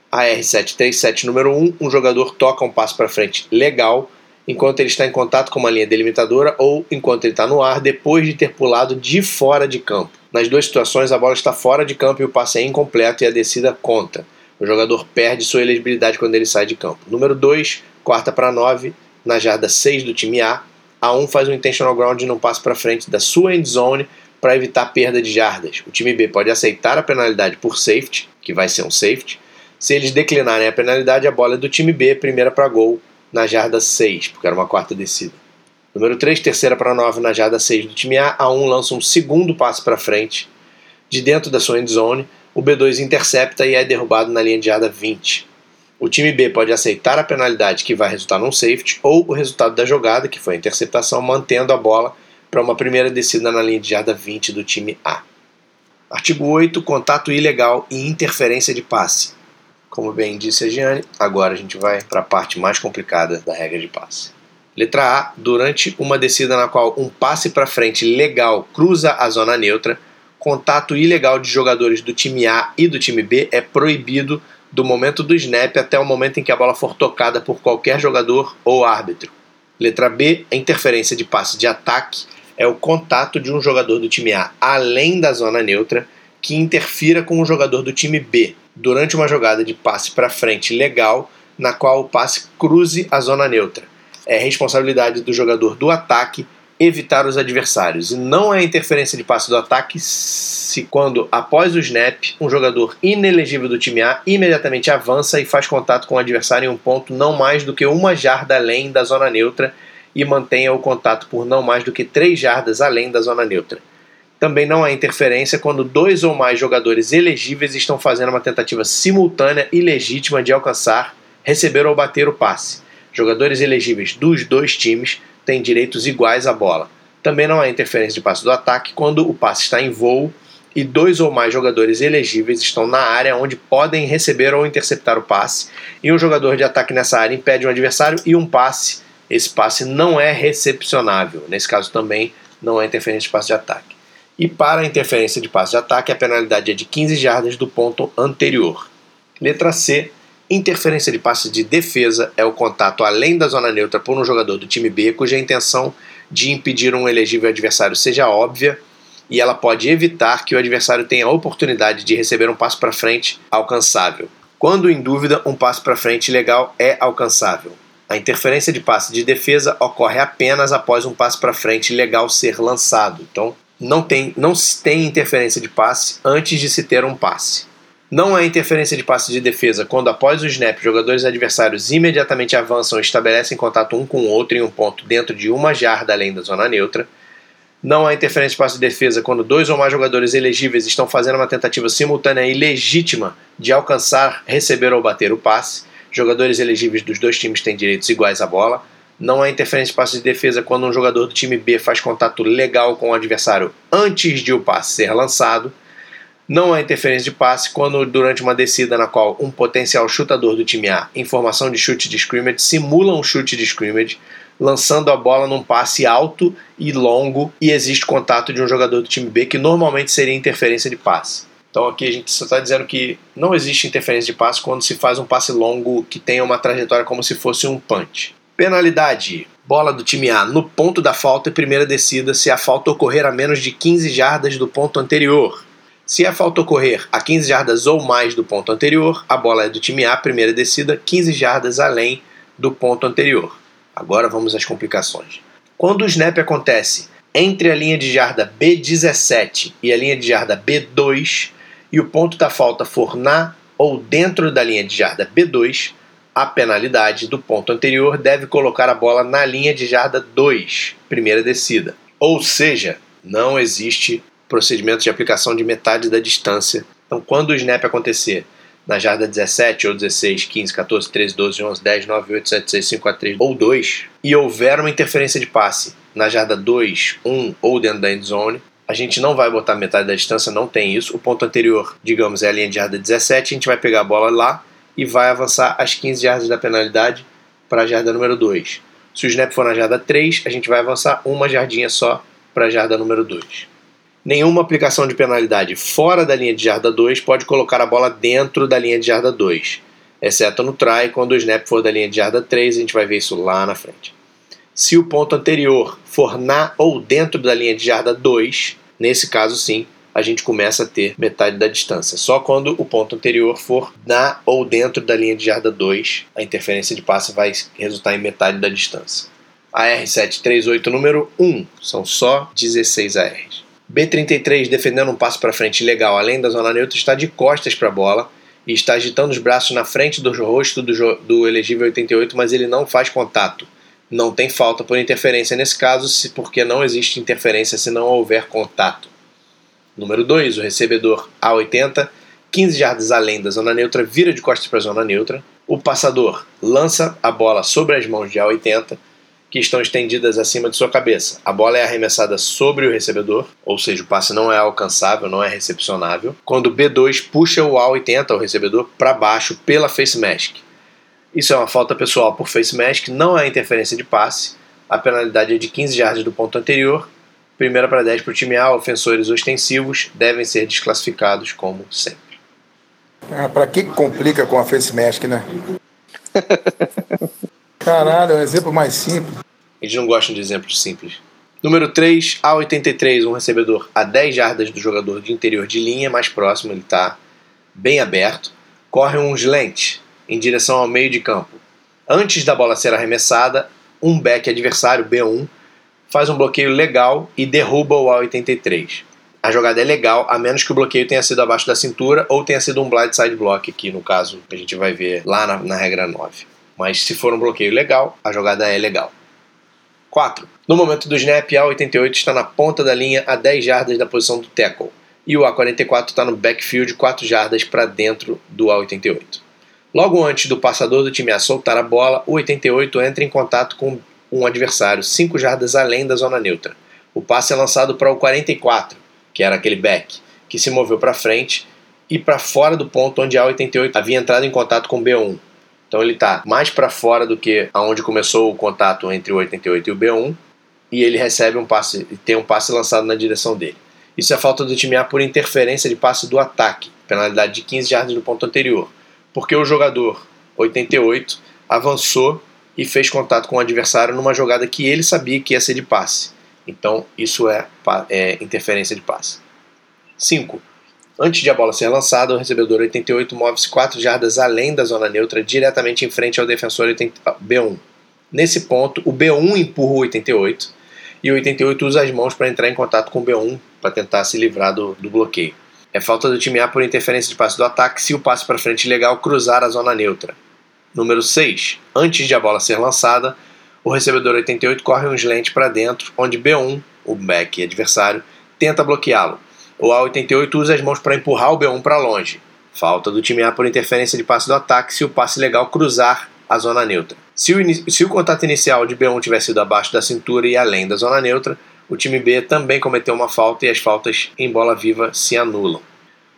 A R737 número 1, um jogador toca um passo para frente legal enquanto ele está em contato com uma linha delimitadora ou enquanto ele está no ar depois de ter pulado de fora de campo. Nas duas situações, a bola está fora de campo e o passe é incompleto e a descida conta. O jogador perde sua elegibilidade quando ele sai de campo. Número 2, quarta para 9, na jarda 6 do time A. A 1 faz um intentional ground não passa para frente da sua end zone para evitar perda de jardas. O time B pode aceitar a penalidade por safety, que vai ser um safety. Se eles declinarem a penalidade, a bola é do time B, primeira para gol, na jarda 6, porque era uma quarta descida. Número 3, terceira para 9 na jarda 6 do time A. A 1 lança um segundo passo para frente, de dentro da sua end zone. O B2 intercepta e é derrubado na linha de jarda 20. O time B pode aceitar a penalidade que vai resultar num safety ou o resultado da jogada, que foi a interceptação, mantendo a bola para uma primeira descida na linha de jarda 20 do time A. Artigo 8. Contato ilegal e interferência de passe. Como bem disse a Gianni, agora a gente vai para a parte mais complicada da regra de passe. Letra A, durante uma descida na qual um passe para frente legal cruza a zona neutra, contato ilegal de jogadores do time A e do time B é proibido do momento do snap até o momento em que a bola for tocada por qualquer jogador ou árbitro. Letra B, a interferência de passe de ataque é o contato de um jogador do time A além da zona neutra que interfira com o jogador do time B durante uma jogada de passe para frente legal na qual o passe cruze a zona neutra. É responsabilidade do jogador do ataque evitar os adversários. E não é interferência de passe do ataque se quando, após o snap, um jogador inelegível do time A imediatamente avança e faz contato com o adversário em um ponto não mais do que uma jarda além da zona neutra e mantenha o contato por não mais do que três jardas além da zona neutra. Também não há interferência quando dois ou mais jogadores elegíveis estão fazendo uma tentativa simultânea e legítima de alcançar, receber ou bater o passe. Jogadores elegíveis dos dois times têm direitos iguais à bola. Também não há interferência de passe do ataque quando o passe está em voo e dois ou mais jogadores elegíveis estão na área onde podem receber ou interceptar o passe, e um jogador de ataque nessa área impede um adversário e um passe. Esse passe não é recepcionável. Nesse caso também não há interferência de passe de ataque. E para a interferência de passe de ataque, a penalidade é de 15 jardas do ponto anterior. Letra C. Interferência de passe de defesa é o contato além da zona neutra por um jogador do time B cuja intenção de impedir um elegível adversário seja óbvia e ela pode evitar que o adversário tenha a oportunidade de receber um passo para frente alcançável. Quando em dúvida, um passo para frente legal é alcançável. A interferência de passe de defesa ocorre apenas após um passo para frente legal ser lançado. Então, não tem, não se tem interferência de passe antes de se ter um passe. Não há interferência de passe de defesa quando, após o snap, jogadores adversários imediatamente avançam e estabelecem contato um com o outro em um ponto dentro de uma jarda além da zona neutra. Não há interferência de passe de defesa quando dois ou mais jogadores elegíveis estão fazendo uma tentativa simultânea e legítima de alcançar, receber ou bater o passe. Jogadores elegíveis dos dois times têm direitos iguais à bola. Não há interferência de passe de defesa quando um jogador do time B faz contato legal com o adversário antes de o passe ser lançado. Não há interferência de passe quando, durante uma descida na qual um potencial chutador do time A, em formação de chute de scrimmage, simula um chute de scrimmage, lançando a bola num passe alto e longo e existe contato de um jogador do time B, que normalmente seria interferência de passe. Então aqui a gente só está dizendo que não existe interferência de passe quando se faz um passe longo que tenha uma trajetória como se fosse um punch. Penalidade. Bola do time A no ponto da falta e primeira descida se a falta ocorrer a menos de 15 jardas do ponto anterior. Se a falta ocorrer a 15 jardas ou mais do ponto anterior, a bola é do time A, primeira descida, 15 jardas além do ponto anterior. Agora vamos às complicações. Quando o snap acontece entre a linha de jarda B17 e a linha de jarda B2 e o ponto da falta for na ou dentro da linha de jarda B2, a penalidade do ponto anterior deve colocar a bola na linha de jarda 2, primeira descida. Ou seja, não existe procedimento de aplicação de metade da distância. Então, quando o snap acontecer na jarda 17 ou 16, 15, 14, 13, 12, 11, 10, 9, 8, 7, 6, 5, 4, 3 ou 2 e houver uma interferência de passe na jarda 2, 1 ou dentro da end zone, a gente não vai botar metade da distância, não tem isso. O ponto anterior, digamos, é a linha de jarda 17, a gente vai pegar a bola lá e vai avançar as 15 jardas da penalidade para a jarda número 2. Se o snap for na jarda 3, a gente vai avançar uma jardinha só para a jarda número 2. Nenhuma aplicação de penalidade fora da linha de jarda 2 pode colocar a bola dentro da linha de jarda 2, exceto no try, quando o snap for da linha de jarda 3, a gente vai ver isso lá na frente. Se o ponto anterior for na ou dentro da linha de jarda 2, nesse caso sim, a gente começa a ter metade da distância. Só quando o ponto anterior for na ou dentro da linha de jarda 2, a interferência de passe vai resultar em metade da distância. A R738 número 1 são só 16 ARs. B33 defendendo um passo para frente legal além da zona neutra está de costas para a bola e está agitando os braços na frente do rosto do, do elegível 88, mas ele não faz contato. Não tem falta por interferência nesse caso, se, porque não existe interferência se não houver contato. Número 2, o recebedor A80, 15 jardas além da zona neutra, vira de costas para a zona neutra. O passador lança a bola sobre as mãos de A80 que estão estendidas acima de sua cabeça. A bola é arremessada sobre o recebedor, ou seja, o passe não é alcançável, não é recepcionável. Quando o B2 puxa o A80, o recebedor, para baixo pela face mask. Isso é uma falta pessoal por face mask, não é interferência de passe. a penalidade é de 15 jardas do ponto anterior. Primeira para 10 para o time A, ofensores ostensivos devem ser desclassificados como sempre. Ah, pra que complica com a face mask, né? Caralho, é um exemplo mais simples. Eles não gostam de exemplos simples. Número 3, A83, um recebedor a 10 jardas do jogador de interior de linha, mais próximo, ele está bem aberto. Corre um slant em direção ao meio de campo. Antes da bola ser arremessada, um back adversário, B1, faz um bloqueio legal e derruba o A83. A jogada é legal, a menos que o bloqueio tenha sido abaixo da cintura ou tenha sido um blindside block, que no caso a gente vai ver lá na, na regra 9. Mas se for um bloqueio legal, a jogada é legal. 4. No momento do snap, a 88 está na ponta da linha a 10 jardas da posição do tackle e o A44 está no backfield 4 jardas para dentro do A88. Logo antes do passador do time A soltar a bola, o 88 entra em contato com um adversário 5 jardas além da zona neutra. O passe é lançado para o 44, que era aquele back, que se moveu para frente e para fora do ponto onde a 88 havia entrado em contato com o B1. Então ele está mais para fora do que aonde começou o contato entre o 88 e o B1 e ele recebe um passe, tem um passe lançado na direção dele. Isso é falta do time A por interferência de passe do ataque, penalidade de 15 jardas do ponto anterior, porque o jogador 88 avançou e fez contato com o adversário numa jogada que ele sabia que ia ser de passe. Então isso é, é interferência de passe. 5. Antes de a bola ser lançada, o recebedor 88 move-se 4 jardas além da zona neutra, diretamente em frente ao defensor B1. Nesse ponto, o B1 empurra o 88 e o 88 usa as mãos para entrar em contato com o B1 para tentar se livrar do, do, bloqueio. É falta do time A por interferência de passe do ataque se o passe para frente legal cruzar a zona neutra. Número 6. Antes de a bola ser lançada, o recebedor 88 corre um slant para dentro, onde B1, o back adversário, tenta bloqueá-lo. O A88 usa as mãos para empurrar o B1 para longe. Falta do time A por interferência de passe do ataque se o passe legal cruzar a zona neutra. Se o, se o contato inicial de B1 tivesse sido abaixo da cintura e além da zona neutra, o time B também cometeu uma falta e as faltas em bola viva se anulam.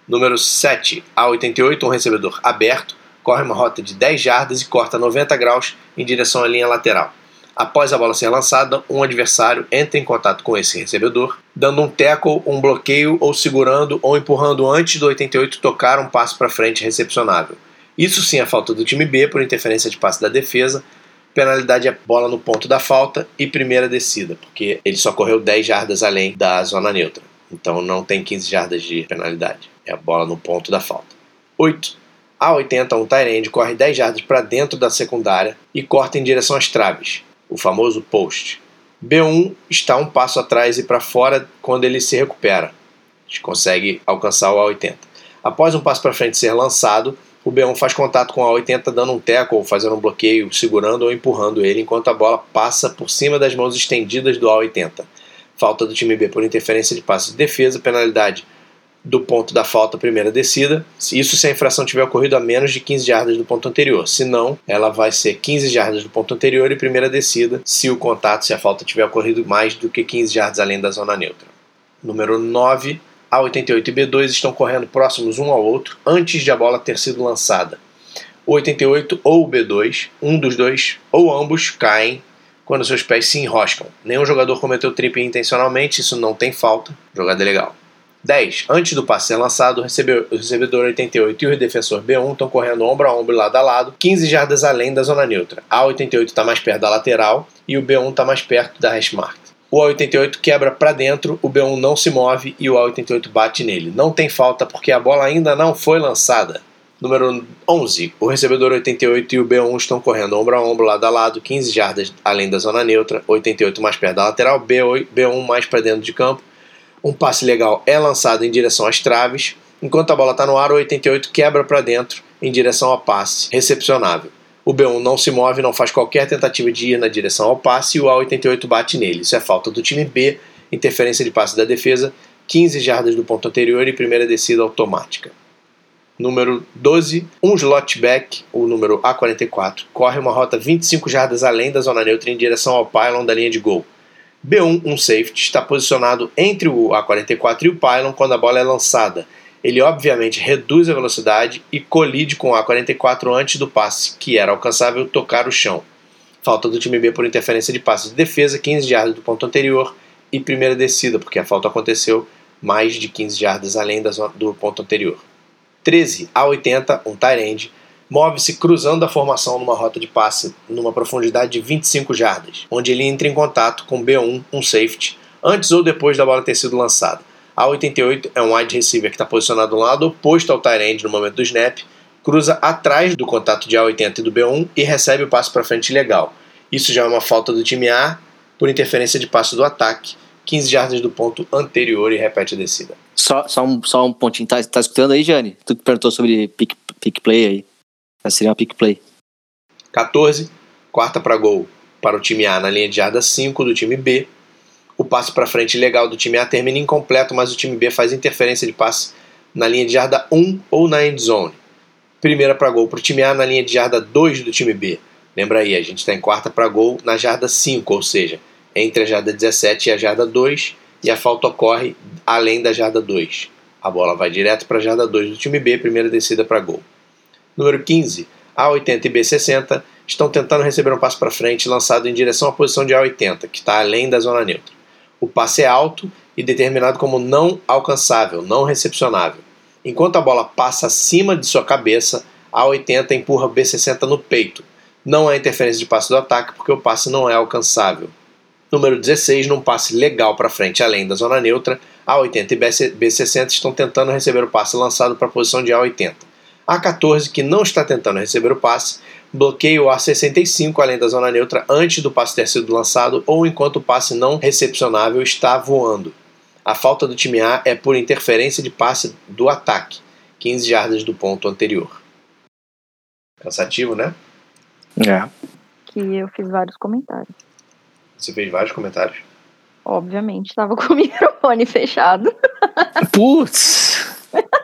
Número 7, A88, um recebedor aberto, corre uma rota de 10 jardas e corta 90 graus em direção à linha lateral. Após a bola ser lançada, um adversário entra em contato com esse recebedor, dando um tackle, um bloqueio ou segurando ou empurrando antes do 88 tocar um passo para frente recepcionável. Isso sim é falta do time B por interferência de passe da defesa. Penalidade é bola no ponto da falta e primeira descida, porque ele só correu 10 jardas além da zona neutra. Então não tem 15 jardas de penalidade. É a bola no ponto da falta. 8. A 80, um Tyrande corre 10 jardas para dentro da secundária e corta em direção às traves o famoso post. B1 está um passo atrás e para fora quando ele se recupera. Consegue alcançar o A80. Após um passo para frente ser lançado, o B1 faz contato com o A80 dando um teco ou fazendo um bloqueio, segurando ou empurrando ele enquanto a bola passa por cima das mãos estendidas do A80. Falta do time B por interferência de passe de defesa, penalidade do ponto da falta primeira descida. Isso se a infração tiver ocorrido a menos de 15 jardas do ponto anterior. Se não, ela vai ser 15 jardas do ponto anterior e primeira descida se o contato, se a falta tiver ocorrido mais do que 15 jardas além da zona neutra. Número 9. A88 e B2 estão correndo próximos um ao outro antes de a bola ter sido lançada. O 88 ou o B2, um dos dois ou ambos caem quando seus pés se enroscam. Nenhum jogador cometeu trip intencionalmente, isso não tem falta. Jogada legal. 10. Antes do passe ser lançado, o recebedor 88 e o defensor B1 estão correndo ombro a ombro lado a lado, 15 jardas além da zona neutra. A 88 está mais perto da lateral e o B1 está mais perto da hash mark. O A88 quebra para dentro, o B1 não se move e o A88 bate nele. Não tem falta porque a bola ainda não foi lançada. Número 11. O recebedor 88 e o B1 estão correndo ombro a ombro, lado a lado, 15 jardas além da zona neutra. 88 mais perto da lateral, B1 mais para dentro de campo um passe legal é lançado em direção às traves, enquanto a bola está no ar, o 88 quebra para dentro em direção ao passe recepcionável. O B1 não se move, não faz qualquer tentativa de ir na direção ao passe e o A88 bate nele. Isso é falta do time B, interferência de passe da defesa, 15 jardas do ponto anterior e primeira descida automática. Número 12, um slot back, o número A44, corre uma rota 25 jardas além da zona neutra em direção ao pylon da linha de gol. B1, um safety, está posicionado entre o A44 e o pylon quando a bola é lançada. Ele obviamente reduz a velocidade e colide com o A44 antes do passe, que era alcançável, tocar o chão. Falta do time B por interferência de passe de defesa, 15 jardas do ponto anterior e primeira descida, porque a falta aconteceu mais de 15 jardas além do ponto anterior. 13 a 80, um tight end, move-se cruzando a formação numa rota de passe numa profundidade de 25 jardas, onde ele entra em contato com B1, um safety, antes ou depois da bola ter sido lançada. A 88 é um wide receiver que está posicionado no lado oposto ao tight end no momento do snap, cruza atrás do contato de A80 e do B1 e recebe o passe para frente legal. Isso já é uma falta do time A por interferência de passe do ataque, 15 jardas do ponto anterior e repete a descida. Só, só, um, só um pontinho. Tá, tá escutando aí, Jane? Tu que perguntou sobre pick, pick play aí. Essa seria uma pick play. 14, quarta para gol para o time A na linha de jarda 5 do time B. O passe para frente legal do time A termina incompleto, mas o time B faz interferência de passe na linha de jarda 1 ou na end zone. Primeira para gol para o time A na linha de jarda 2 do time B. Lembra aí, a gente está em quarta para gol na jarda 5, ou seja, entre a jarda 17 e a jarda 2, e a falta ocorre além da jarda 2. A bola vai direto para a jarda 2 do time B, primeira descida para gol. Número 15, A80 e B60 estão tentando receber um passe para frente lançado em direção à posição de A80, que está além da zona neutra. O passe é alto e determinado como não alcançável, não recepcionável. Enquanto a bola passa acima de sua cabeça, A80 empurra o B60 no peito. Não há interferência de passe do ataque porque o passe não é alcançável. Número 16, num passe legal para frente além da zona neutra, A80 e B60 estão tentando receber o passe lançado para a posição de A80. A14, que não está tentando receber o passe, bloqueia o A65 além da zona neutra antes do passe ter sido lançado ou enquanto o passe não recepcionável está voando. A falta do time A é por interferência de passe do ataque, 15 jardas do ponto anterior. Cansativo, né? É. Que eu fiz vários comentários. Você fez vários comentários. Obviamente, tava com o microfone fechado. Putz!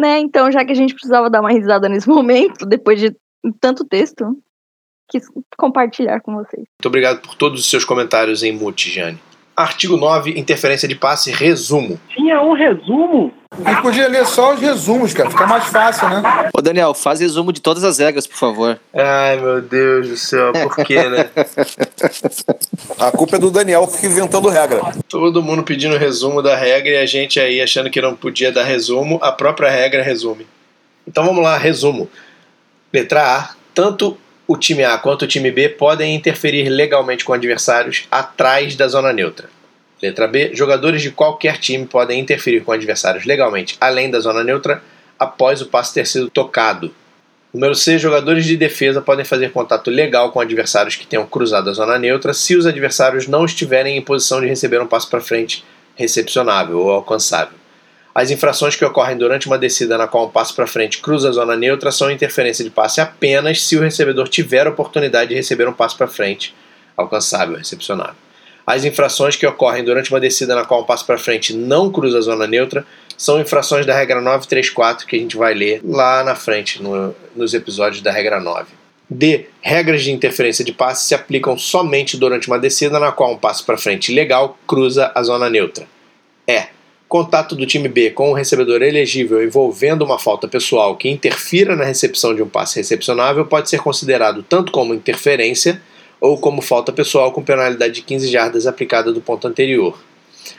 Né? Então, já que a gente precisava dar uma risada nesse momento, depois de tanto texto, quis compartilhar com vocês. Muito obrigado por todos os seus comentários em mute, Jane. Artigo 9, interferência de passe, resumo. Tinha um resumo. A gente podia ler só os resumos, cara. Fica mais fácil, né? Ô, Daniel, faz resumo de todas as regras, por favor. Ai, meu Deus do céu, por quê, né? A culpa é do Daniel que inventando regra. Todo mundo pedindo resumo da regra e a gente aí achando que não podia dar resumo, a própria regra resume. Então vamos lá, resumo. Letra A. Tanto o time A quanto o time B podem interferir legalmente com adversários atrás da zona neutra. Letra B. Jogadores de qualquer time podem interferir com adversários legalmente além da zona neutra após o passe ter sido tocado. Número C. Jogadores de defesa podem fazer contato legal com adversários que tenham cruzado a zona neutra se os adversários não estiverem em posição de receber um passo para frente recepcionável ou alcançável. As infrações que ocorrem durante uma descida na qual um passo para frente cruza a zona neutra são interferência de passe apenas se o recebedor tiver a oportunidade de receber um passo para frente alcançável, recepcionável. As infrações que ocorrem durante uma descida na qual um passo para frente não cruza a zona neutra são infrações da regra 934 que a gente vai ler lá na frente no- nos episódios da regra 9. D. Regras de interferência de passe se aplicam somente durante uma descida na qual um passo para frente legal cruza a zona neutra. E. Contato do time B com um recebedor elegível envolvendo uma falta pessoal que interfira na recepção de um passe recepcionável pode ser considerado tanto como interferência ou como falta pessoal com penalidade de 15 jardas aplicada do ponto anterior.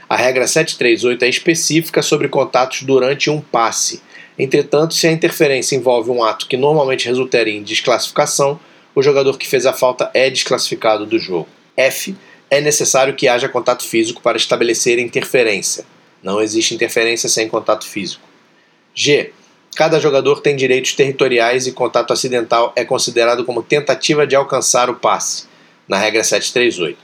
A regra 738 é específica sobre contatos durante um passe. Entretanto, se a interferência envolve um ato que normalmente resultaria em desclassificação, o jogador que fez a falta é desclassificado do jogo. F. É necessário que haja contato físico para estabelecer interferência. Não existe interferência sem contato físico. G. Cada jogador tem direitos territoriais e contato acidental é considerado como tentativa de alcançar o passe, na regra 738.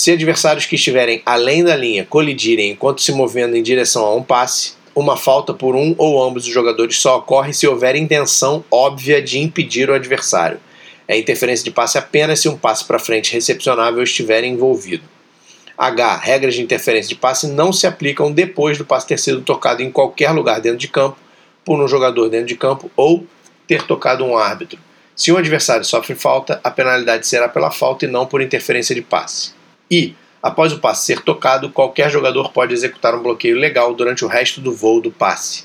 Se adversários que estiverem além da linha colidirem enquanto se movendo em direção a um passe, uma falta por um ou ambos os jogadores só ocorre se houver intenção óbvia de impedir o adversário. É interferência de passe apenas se um passe para frente recepcionável estiver envolvido. H. Regras de interferência de passe não se aplicam depois do passe ter sido tocado em qualquer lugar dentro de campo, por um jogador dentro de campo ou ter tocado um árbitro. Se um adversário sofre falta, a penalidade será pela falta e não por interferência de passe. I. Após o passe ser tocado, qualquer jogador pode executar um bloqueio legal durante o resto do voo do passe.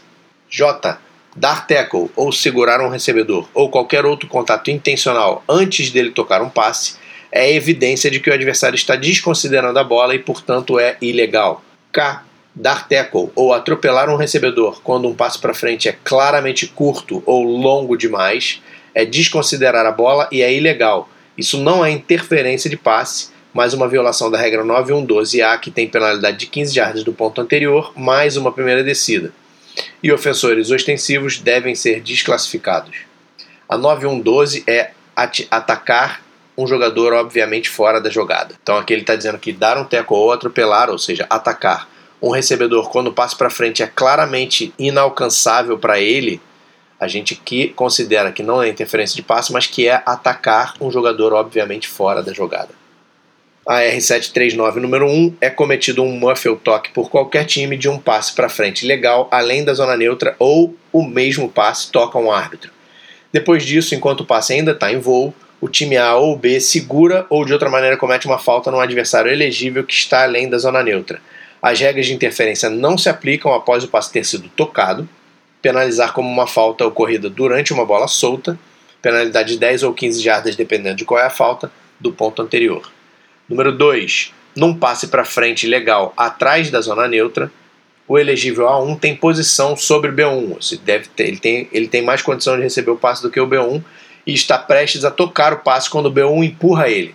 J. dar tackle ou segurar um recebedor ou qualquer outro contato intencional antes dele tocar um passe é evidência de que o adversário está desconsiderando a bola e, portanto, é ilegal. K. Dar tackle ou atropelar um recebedor quando um passe para frente é claramente curto ou longo demais é desconsiderar a bola e é ilegal. Isso não é interferência de passe, mas uma violação da regra 9112A, que tem penalidade de 15 jardas do ponto anterior, mais uma primeira descida. E ofensores ostensivos devem ser desclassificados. A 9112 é atacar um jogador, obviamente, fora da jogada. Então aqui ele está dizendo que dar um teco ou atropelar, ou seja, atacar um recebedor quando o passe para frente é claramente inalcançável para ele, a gente que considera que não é interferência de passe, mas que é atacar um jogador, obviamente, fora da jogada. A R739 número 1 é cometido um muffle toque por qualquer time de um passe para frente legal, além da zona neutra, ou o mesmo passe toca um árbitro. Depois disso, enquanto o passe ainda está em voo, o time A ou B segura ou de outra maneira comete uma falta no adversário elegível que está além da zona neutra. As regras de interferência não se aplicam após o passe ter sido tocado, penalizar como uma falta ocorrida durante uma bola solta, penalidade de 10 ou 15 jardas dependendo de qual é a falta, do ponto anterior. Número 2. Num passe para frente legal atrás da zona neutra, o elegível A1 tem posição sobre o B1. deve ter, ele, tem, ele tem mais condição de receber o passe do que o B1 e está prestes a tocar o passe quando o B1 empurra ele.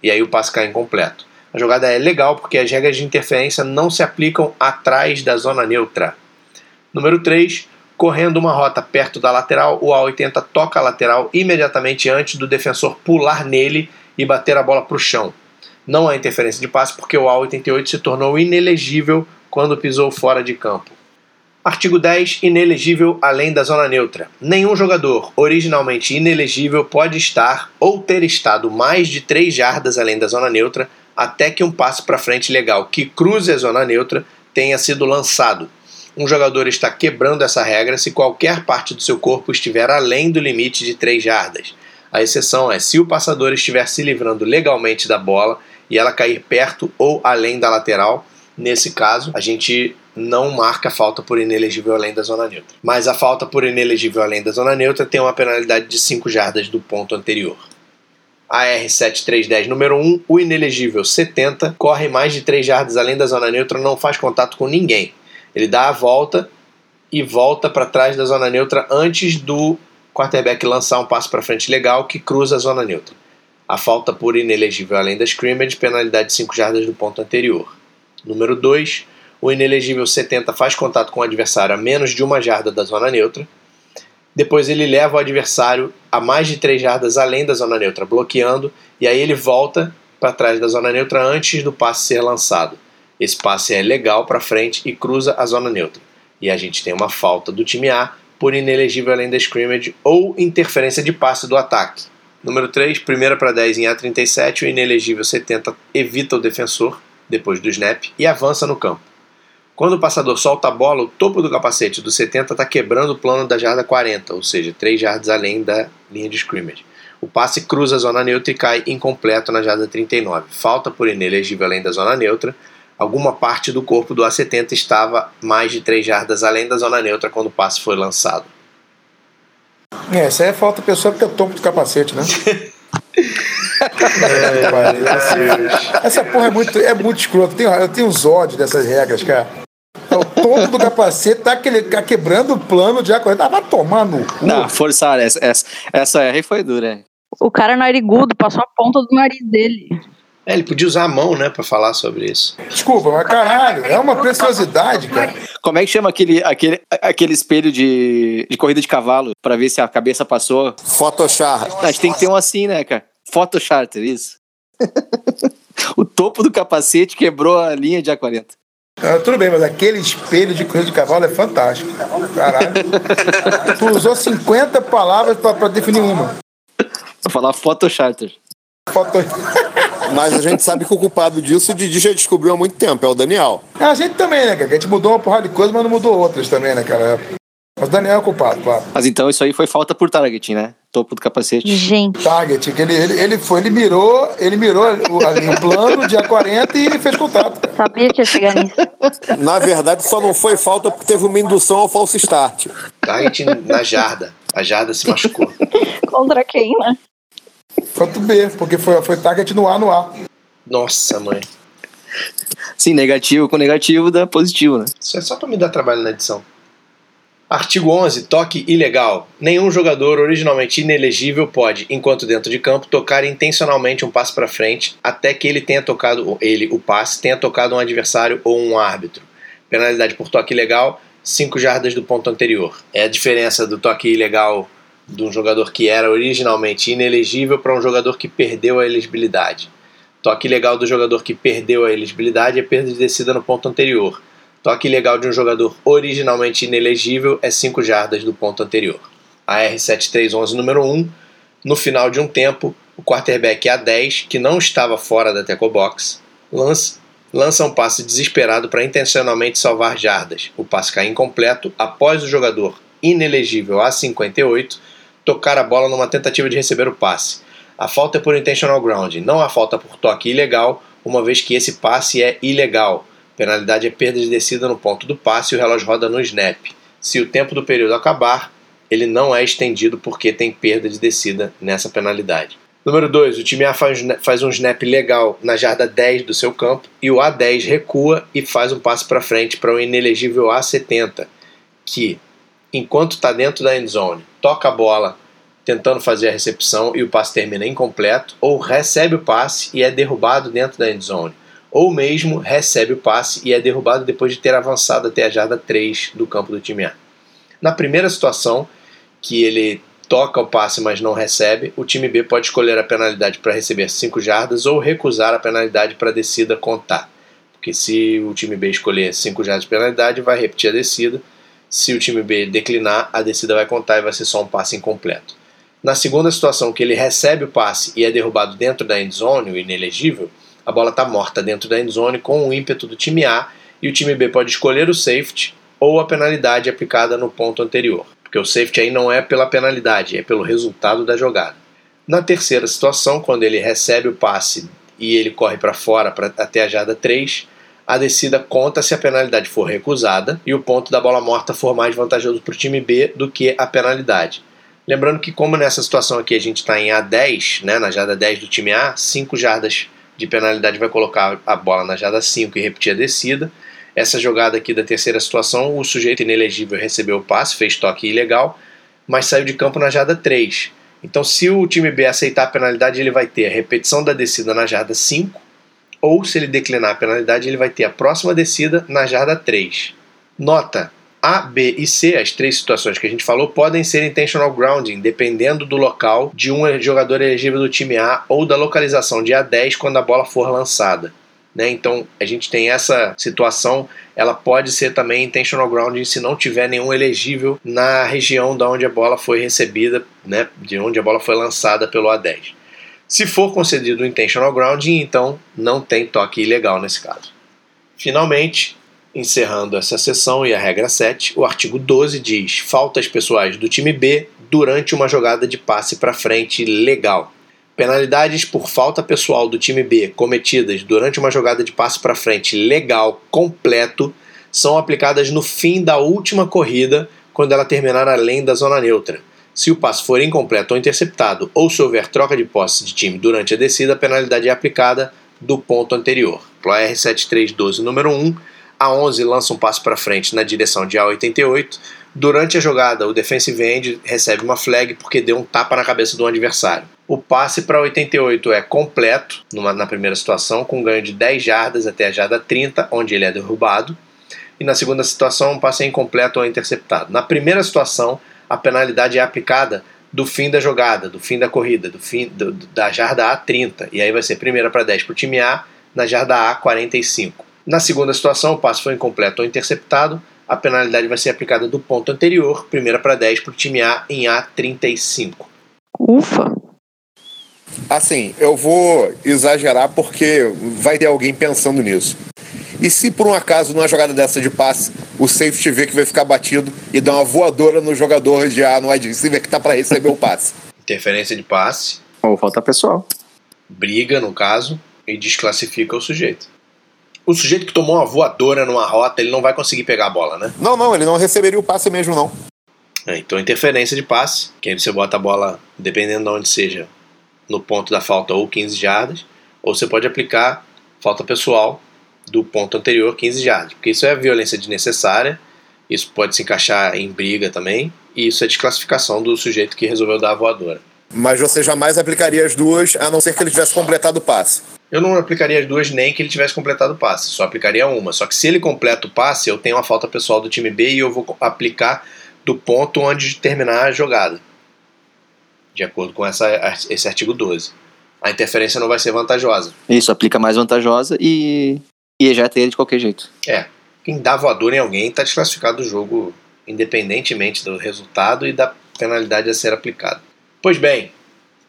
E aí o passe cai incompleto. A jogada é legal porque as regras de interferência não se aplicam atrás da zona neutra. Número 3. Correndo uma rota perto da lateral, o A80 toca a lateral imediatamente antes do defensor pular nele e bater a bola para o chão. Não há interferência de passe porque o A88 se tornou inelegível quando pisou fora de campo. Artigo 10. Inelegível além da zona neutra. Nenhum jogador originalmente inelegível pode estar ou ter estado mais de 3 jardas além da zona neutra até que um passe para frente legal que cruze a zona neutra tenha sido lançado. Um jogador está quebrando essa regra se qualquer parte do seu corpo estiver além do limite de 3 jardas. A exceção é se o passador estiver se livrando legalmente da bola e ela cair perto ou além da lateral. Nesse caso, a gente não marca falta por inelegível além da zona neutra. Mas a falta por inelegível além da zona neutra tem uma penalidade de 5 jardas do ponto anterior. A R7310 número 1, o inelegível 70, corre mais de 3 jardas além da zona neutra, não faz contato com ninguém. Ele dá a volta e volta para trás da zona neutra antes do quarterback lançar um passo para frente legal que cruza a zona neutra. A falta por inelegível além da scrimmage, penalidade de 5 jardas do ponto anterior. Número 2, o inelegível 70 faz contato com o adversário a menos de uma jarda da zona neutra. Depois ele leva o adversário a mais de 3 jardas além da zona neutra, bloqueando, e aí ele volta para trás da zona neutra antes do passe ser lançado. Esse passe é legal para frente e cruza a zona neutra. E a gente tem uma falta do time A por inelegível além da scrimmage ou interferência de passe do ataque. Número 3, primeira para 10 em A37, o inelegível 70 evita o defensor depois do snap e avança no campo. Quando o passador solta a bola, o topo do capacete do 70 está quebrando o plano da jarda 40, ou seja, 3 jardas além da linha de scrimmage. O passe cruza a zona neutra e cai incompleto na jarda 39. Falta por inelegível além da zona neutra. Alguma parte do corpo do A70 estava mais de 3 jardas além da zona neutra quando o passe foi lançado. É, essa aí é falta pessoa porque é o topo do capacete, né? é, essa porra é muito, é muito escroto. Eu tenho, eu tenho os ódios dessas regras, cara. O topo do capacete tá, aquele, tá quebrando o plano de acordo. Ah, vai tomar no cu. Não, forçar. Essa, essa, essa R foi dura. O cara narigudo passou a ponta do nariz dele. É, ele podia usar a mão, né, pra falar sobre isso. Desculpa, mas caralho, é uma preciosidade, cara. Como é que chama aquele, aquele, aquele espelho de, de corrida de cavalo pra ver se a cabeça passou? Photoshop. A gente tem que ter um assim, né, cara? Photocharter, isso. o topo do capacete quebrou a linha de A40. Ah, tudo bem, mas aquele espelho de corrida de cavalo é fantástico. Caralho. tu usou 50 palavras pra, pra definir uma. Vou falar photocharter. Foto... Mas a gente sabe que o culpado disso o Didi já descobriu há muito tempo, é o Daniel. A gente também, né, cara? A gente mudou uma porrada de coisas, mas não mudou outras também, né, cara? Mas o Daniel é culpado, claro. Mas então isso aí foi falta por targeting, né? Topo do capacete. Gente, Target, que ele, ele, ele foi, ele mirou, ele mirou o, ali, o plano, dia 40 e fez contato. sabia que ia chegar nisso. Na verdade, só não foi falta porque teve uma indução ao falso start. Target na jarda. A jarda se machucou. Contra quem, né? Foi B, porque foi, foi target no A no A. Nossa, mãe. Sim, negativo com negativo dá positivo, né? Isso é só pra me dar trabalho na edição. Artigo 11. Toque ilegal. Nenhum jogador originalmente inelegível pode, enquanto dentro de campo, tocar intencionalmente um passe para frente até que ele tenha tocado, ou ele, o passe, tenha tocado um adversário ou um árbitro. Penalidade por toque ilegal, 5 jardas do ponto anterior. É a diferença do toque ilegal de um jogador que era originalmente inelegível para um jogador que perdeu a elegibilidade. Toque ilegal do jogador que perdeu a elegibilidade é perda de descida no ponto anterior. Toque ilegal de um jogador originalmente inelegível é 5 jardas do ponto anterior. A R7311 número 1, no final de um tempo, o quarterback A10, que não estava fora da tackle box, lança, lança um passe desesperado para intencionalmente salvar jardas. O passe cai incompleto após o jogador inelegível A58 tocar a bola numa tentativa de receber o passe. A falta é por intentional grounding, não a falta por toque ilegal, uma vez que esse passe é ilegal. Penalidade é perda de descida no ponto do passe e o relógio roda no snap. Se o tempo do período acabar, ele não é estendido porque tem perda de descida nessa penalidade. Número 2. O time A faz, um snap legal na jarda 10 do seu campo e o A10 recua e faz um passe para frente para o inelegível A70, que, enquanto está dentro da end zone, toca a bola tentando fazer a recepção e o passe termina incompleto, ou recebe o passe e é derrubado dentro da end zone ou mesmo recebe o passe e é derrubado depois de ter avançado até a jarda 3 do campo do time A. Na primeira situação, que ele toca o passe mas não recebe, o time B pode escolher a penalidade para receber 5 jardas ou recusar a penalidade para a descida contar. Porque se o time B escolher 5 jardas de penalidade, vai repetir a descida. Se o time B declinar, a descida vai contar e vai ser só um passe incompleto. Na segunda situação, que ele recebe o passe e é derrubado dentro da endzone, o inelegível, a bola está morta dentro da endzone com o ímpeto do time A e o time B pode escolher o safety ou a penalidade aplicada no ponto anterior, porque o safety aí não é pela penalidade, é pelo resultado da jogada. Na terceira situação, quando ele recebe o passe e ele corre para fora pra, até a jarda 3, a descida conta se a penalidade for recusada e o ponto da bola morta for mais vantajoso para o time B do que a penalidade. Lembrando que, como nessa situação aqui a gente está em A10, né, na jarda 10 do time A, 5 jardas de penalidade vai colocar a bola na jada 5 e repetir a descida. Essa jogada aqui da terceira situação, o sujeito inelegível recebeu o passe, fez toque ilegal, mas saiu de campo na jada 3. Então, se o time B aceitar a penalidade, ele vai ter a repetição da descida na jarda 5, ou se ele declinar a penalidade, ele vai ter a próxima descida na jarda 3. Nota: a, B e C, as três situações que a gente falou, podem ser intentional grounding, dependendo do local de um jogador elegível do time A ou da localização de A10 quando a bola for lançada. Né? Então a gente tem essa situação, ela pode ser também intentional grounding se não tiver nenhum elegível na região da onde a bola foi recebida, né? de onde a bola foi lançada pelo A10. Se for concedido o intentional grounding, então não tem toque ilegal nesse caso. Finalmente, Encerrando essa sessão e a regra 7, o artigo 12 diz: faltas pessoais do time B durante uma jogada de passe para frente legal. Penalidades por falta pessoal do time B cometidas durante uma jogada de passe para frente legal completo são aplicadas no fim da última corrida, quando ela terminar além da zona neutra. Se o passe for incompleto ou interceptado, ou se houver troca de posse de time durante a descida, a penalidade é aplicada do ponto anterior. Pro R7312 número 1 a 11 lança um passo para frente na direção de A88. Durante a jogada, o defensive end recebe uma flag porque deu um tapa na cabeça do adversário. O passe para 88 é completo numa, na primeira situação, com ganho de 10 jardas até a jarda 30, onde ele é derrubado. E na segunda situação, um passe é incompleto ou interceptado. Na primeira situação, a penalidade é aplicada do fim da jogada, do fim da corrida, do fim do, da jarda A 30. E aí vai ser primeira para 10 para o time A, na jarda A 45. Na segunda situação, o passe foi incompleto ou interceptado, a penalidade vai ser aplicada do ponto anterior, primeira para 10 para o time A em A35. Ufa! Assim, eu vou exagerar porque vai ter alguém pensando nisso. E se por um acaso, numa jogada dessa de passe, o safety vê que vai ficar batido e dá uma voadora no jogador de A no wide receiver que tá para receber o passe? Interferência de passe, Ou falta pessoal. briga no caso, e desclassifica o sujeito. O sujeito que tomou uma voadora numa rota, ele não vai conseguir pegar a bola, né? Não, não, ele não receberia o passe mesmo, não. É, então, interferência de passe, que aí você bota a bola, dependendo de onde seja, no ponto da falta ou 15 jardas, ou você pode aplicar falta pessoal do ponto anterior, 15 jardas, porque isso é violência desnecessária, isso pode se encaixar em briga também, e isso é desclassificação do sujeito que resolveu dar a voadora. Mas você jamais aplicaria as duas, a não ser que ele tivesse completado o passe. Eu não aplicaria as duas nem que ele tivesse completado o passe, só aplicaria uma. Só que se ele completa o passe, eu tenho uma falta pessoal do time B e eu vou aplicar do ponto onde terminar a jogada. De acordo com essa, esse artigo 12. A interferência não vai ser vantajosa. Isso, aplica mais vantajosa e, e ejeta ele de qualquer jeito. É, quem dá voadora em alguém está desclassificado do jogo, independentemente do resultado e da penalidade a ser aplicada. Pois bem,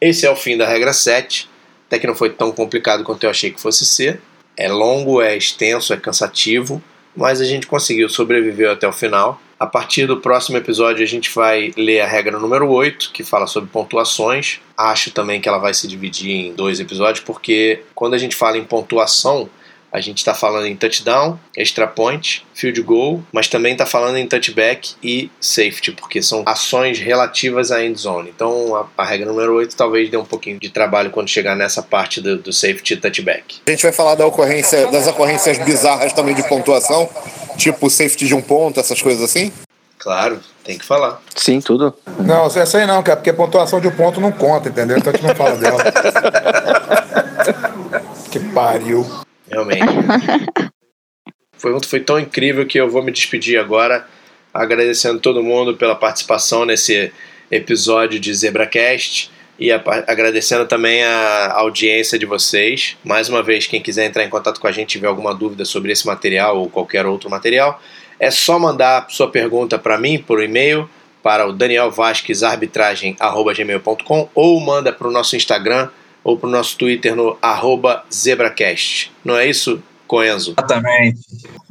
esse é o fim da regra 7. Até que não foi tão complicado quanto eu achei que fosse ser. É longo, é extenso, é cansativo, mas a gente conseguiu sobreviver até o final. A partir do próximo episódio, a gente vai ler a regra número 8, que fala sobre pontuações. Acho também que ela vai se dividir em dois episódios, porque quando a gente fala em pontuação, a gente está falando em touchdown, extra point, field goal, mas também está falando em touchback e safety, porque são ações relativas à end zone. Então a, a, regra número 8 talvez dê um pouquinho de trabalho quando chegar nessa parte do, do safety e touchback. A gente vai falar da ocorrência, das ocorrências bizarras também de pontuação, tipo safety de um ponto, essas coisas assim? Claro, tem que falar. Sim, tudo. Não, essa aí não, cara, porque a pontuação de um ponto não conta, entendeu? Então a gente não fala dela. que pariu. Realmente. foi, foi tão incrível que eu vou me despedir agora, agradecendo todo mundo pela participação nesse episódio de ZebraCast e a, agradecendo também a audiência de vocês. Mais uma vez, quem quiser entrar em contato com a gente, tiver alguma dúvida sobre esse material ou qualquer outro material, é só mandar sua pergunta para mim por e-mail para o Daniel Vasquez arbitragem@gmail.com ou manda para o nosso Instagram ou para o nosso Twitter no arroba ZebraCast. Não é isso, Coenzo? Exatamente.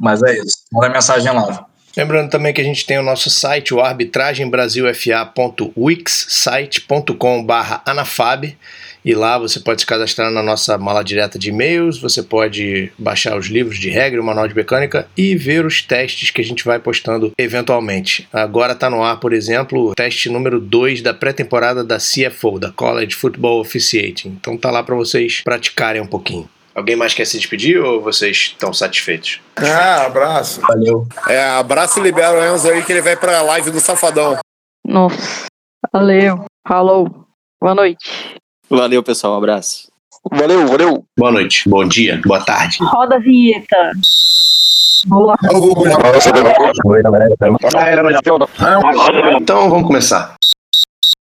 Mas é isso. Manda mensagem lá. Lembrando também que a gente tem o nosso site, o arbitragembrasilfa.wixsite.com anafab e lá você pode se cadastrar na nossa mala direta de e-mails, você pode baixar os livros de regra, o manual de mecânica e ver os testes que a gente vai postando eventualmente. Agora está no ar, por exemplo, o teste número 2 da pré-temporada da CFO, da College Football Officiating. Então tá lá para vocês praticarem um pouquinho. Alguém mais quer se despedir ou vocês estão satisfeitos? Ah, abraço. Valeu. É, abraço e libera o Enzo aí que ele vai pra live do Safadão. Nossa. Valeu. Falou. Boa noite. Valeu, pessoal. Um abraço. Valeu, valeu. Boa noite, bom dia, boa tarde. Roda a vinheta. Boa. Então vamos começar.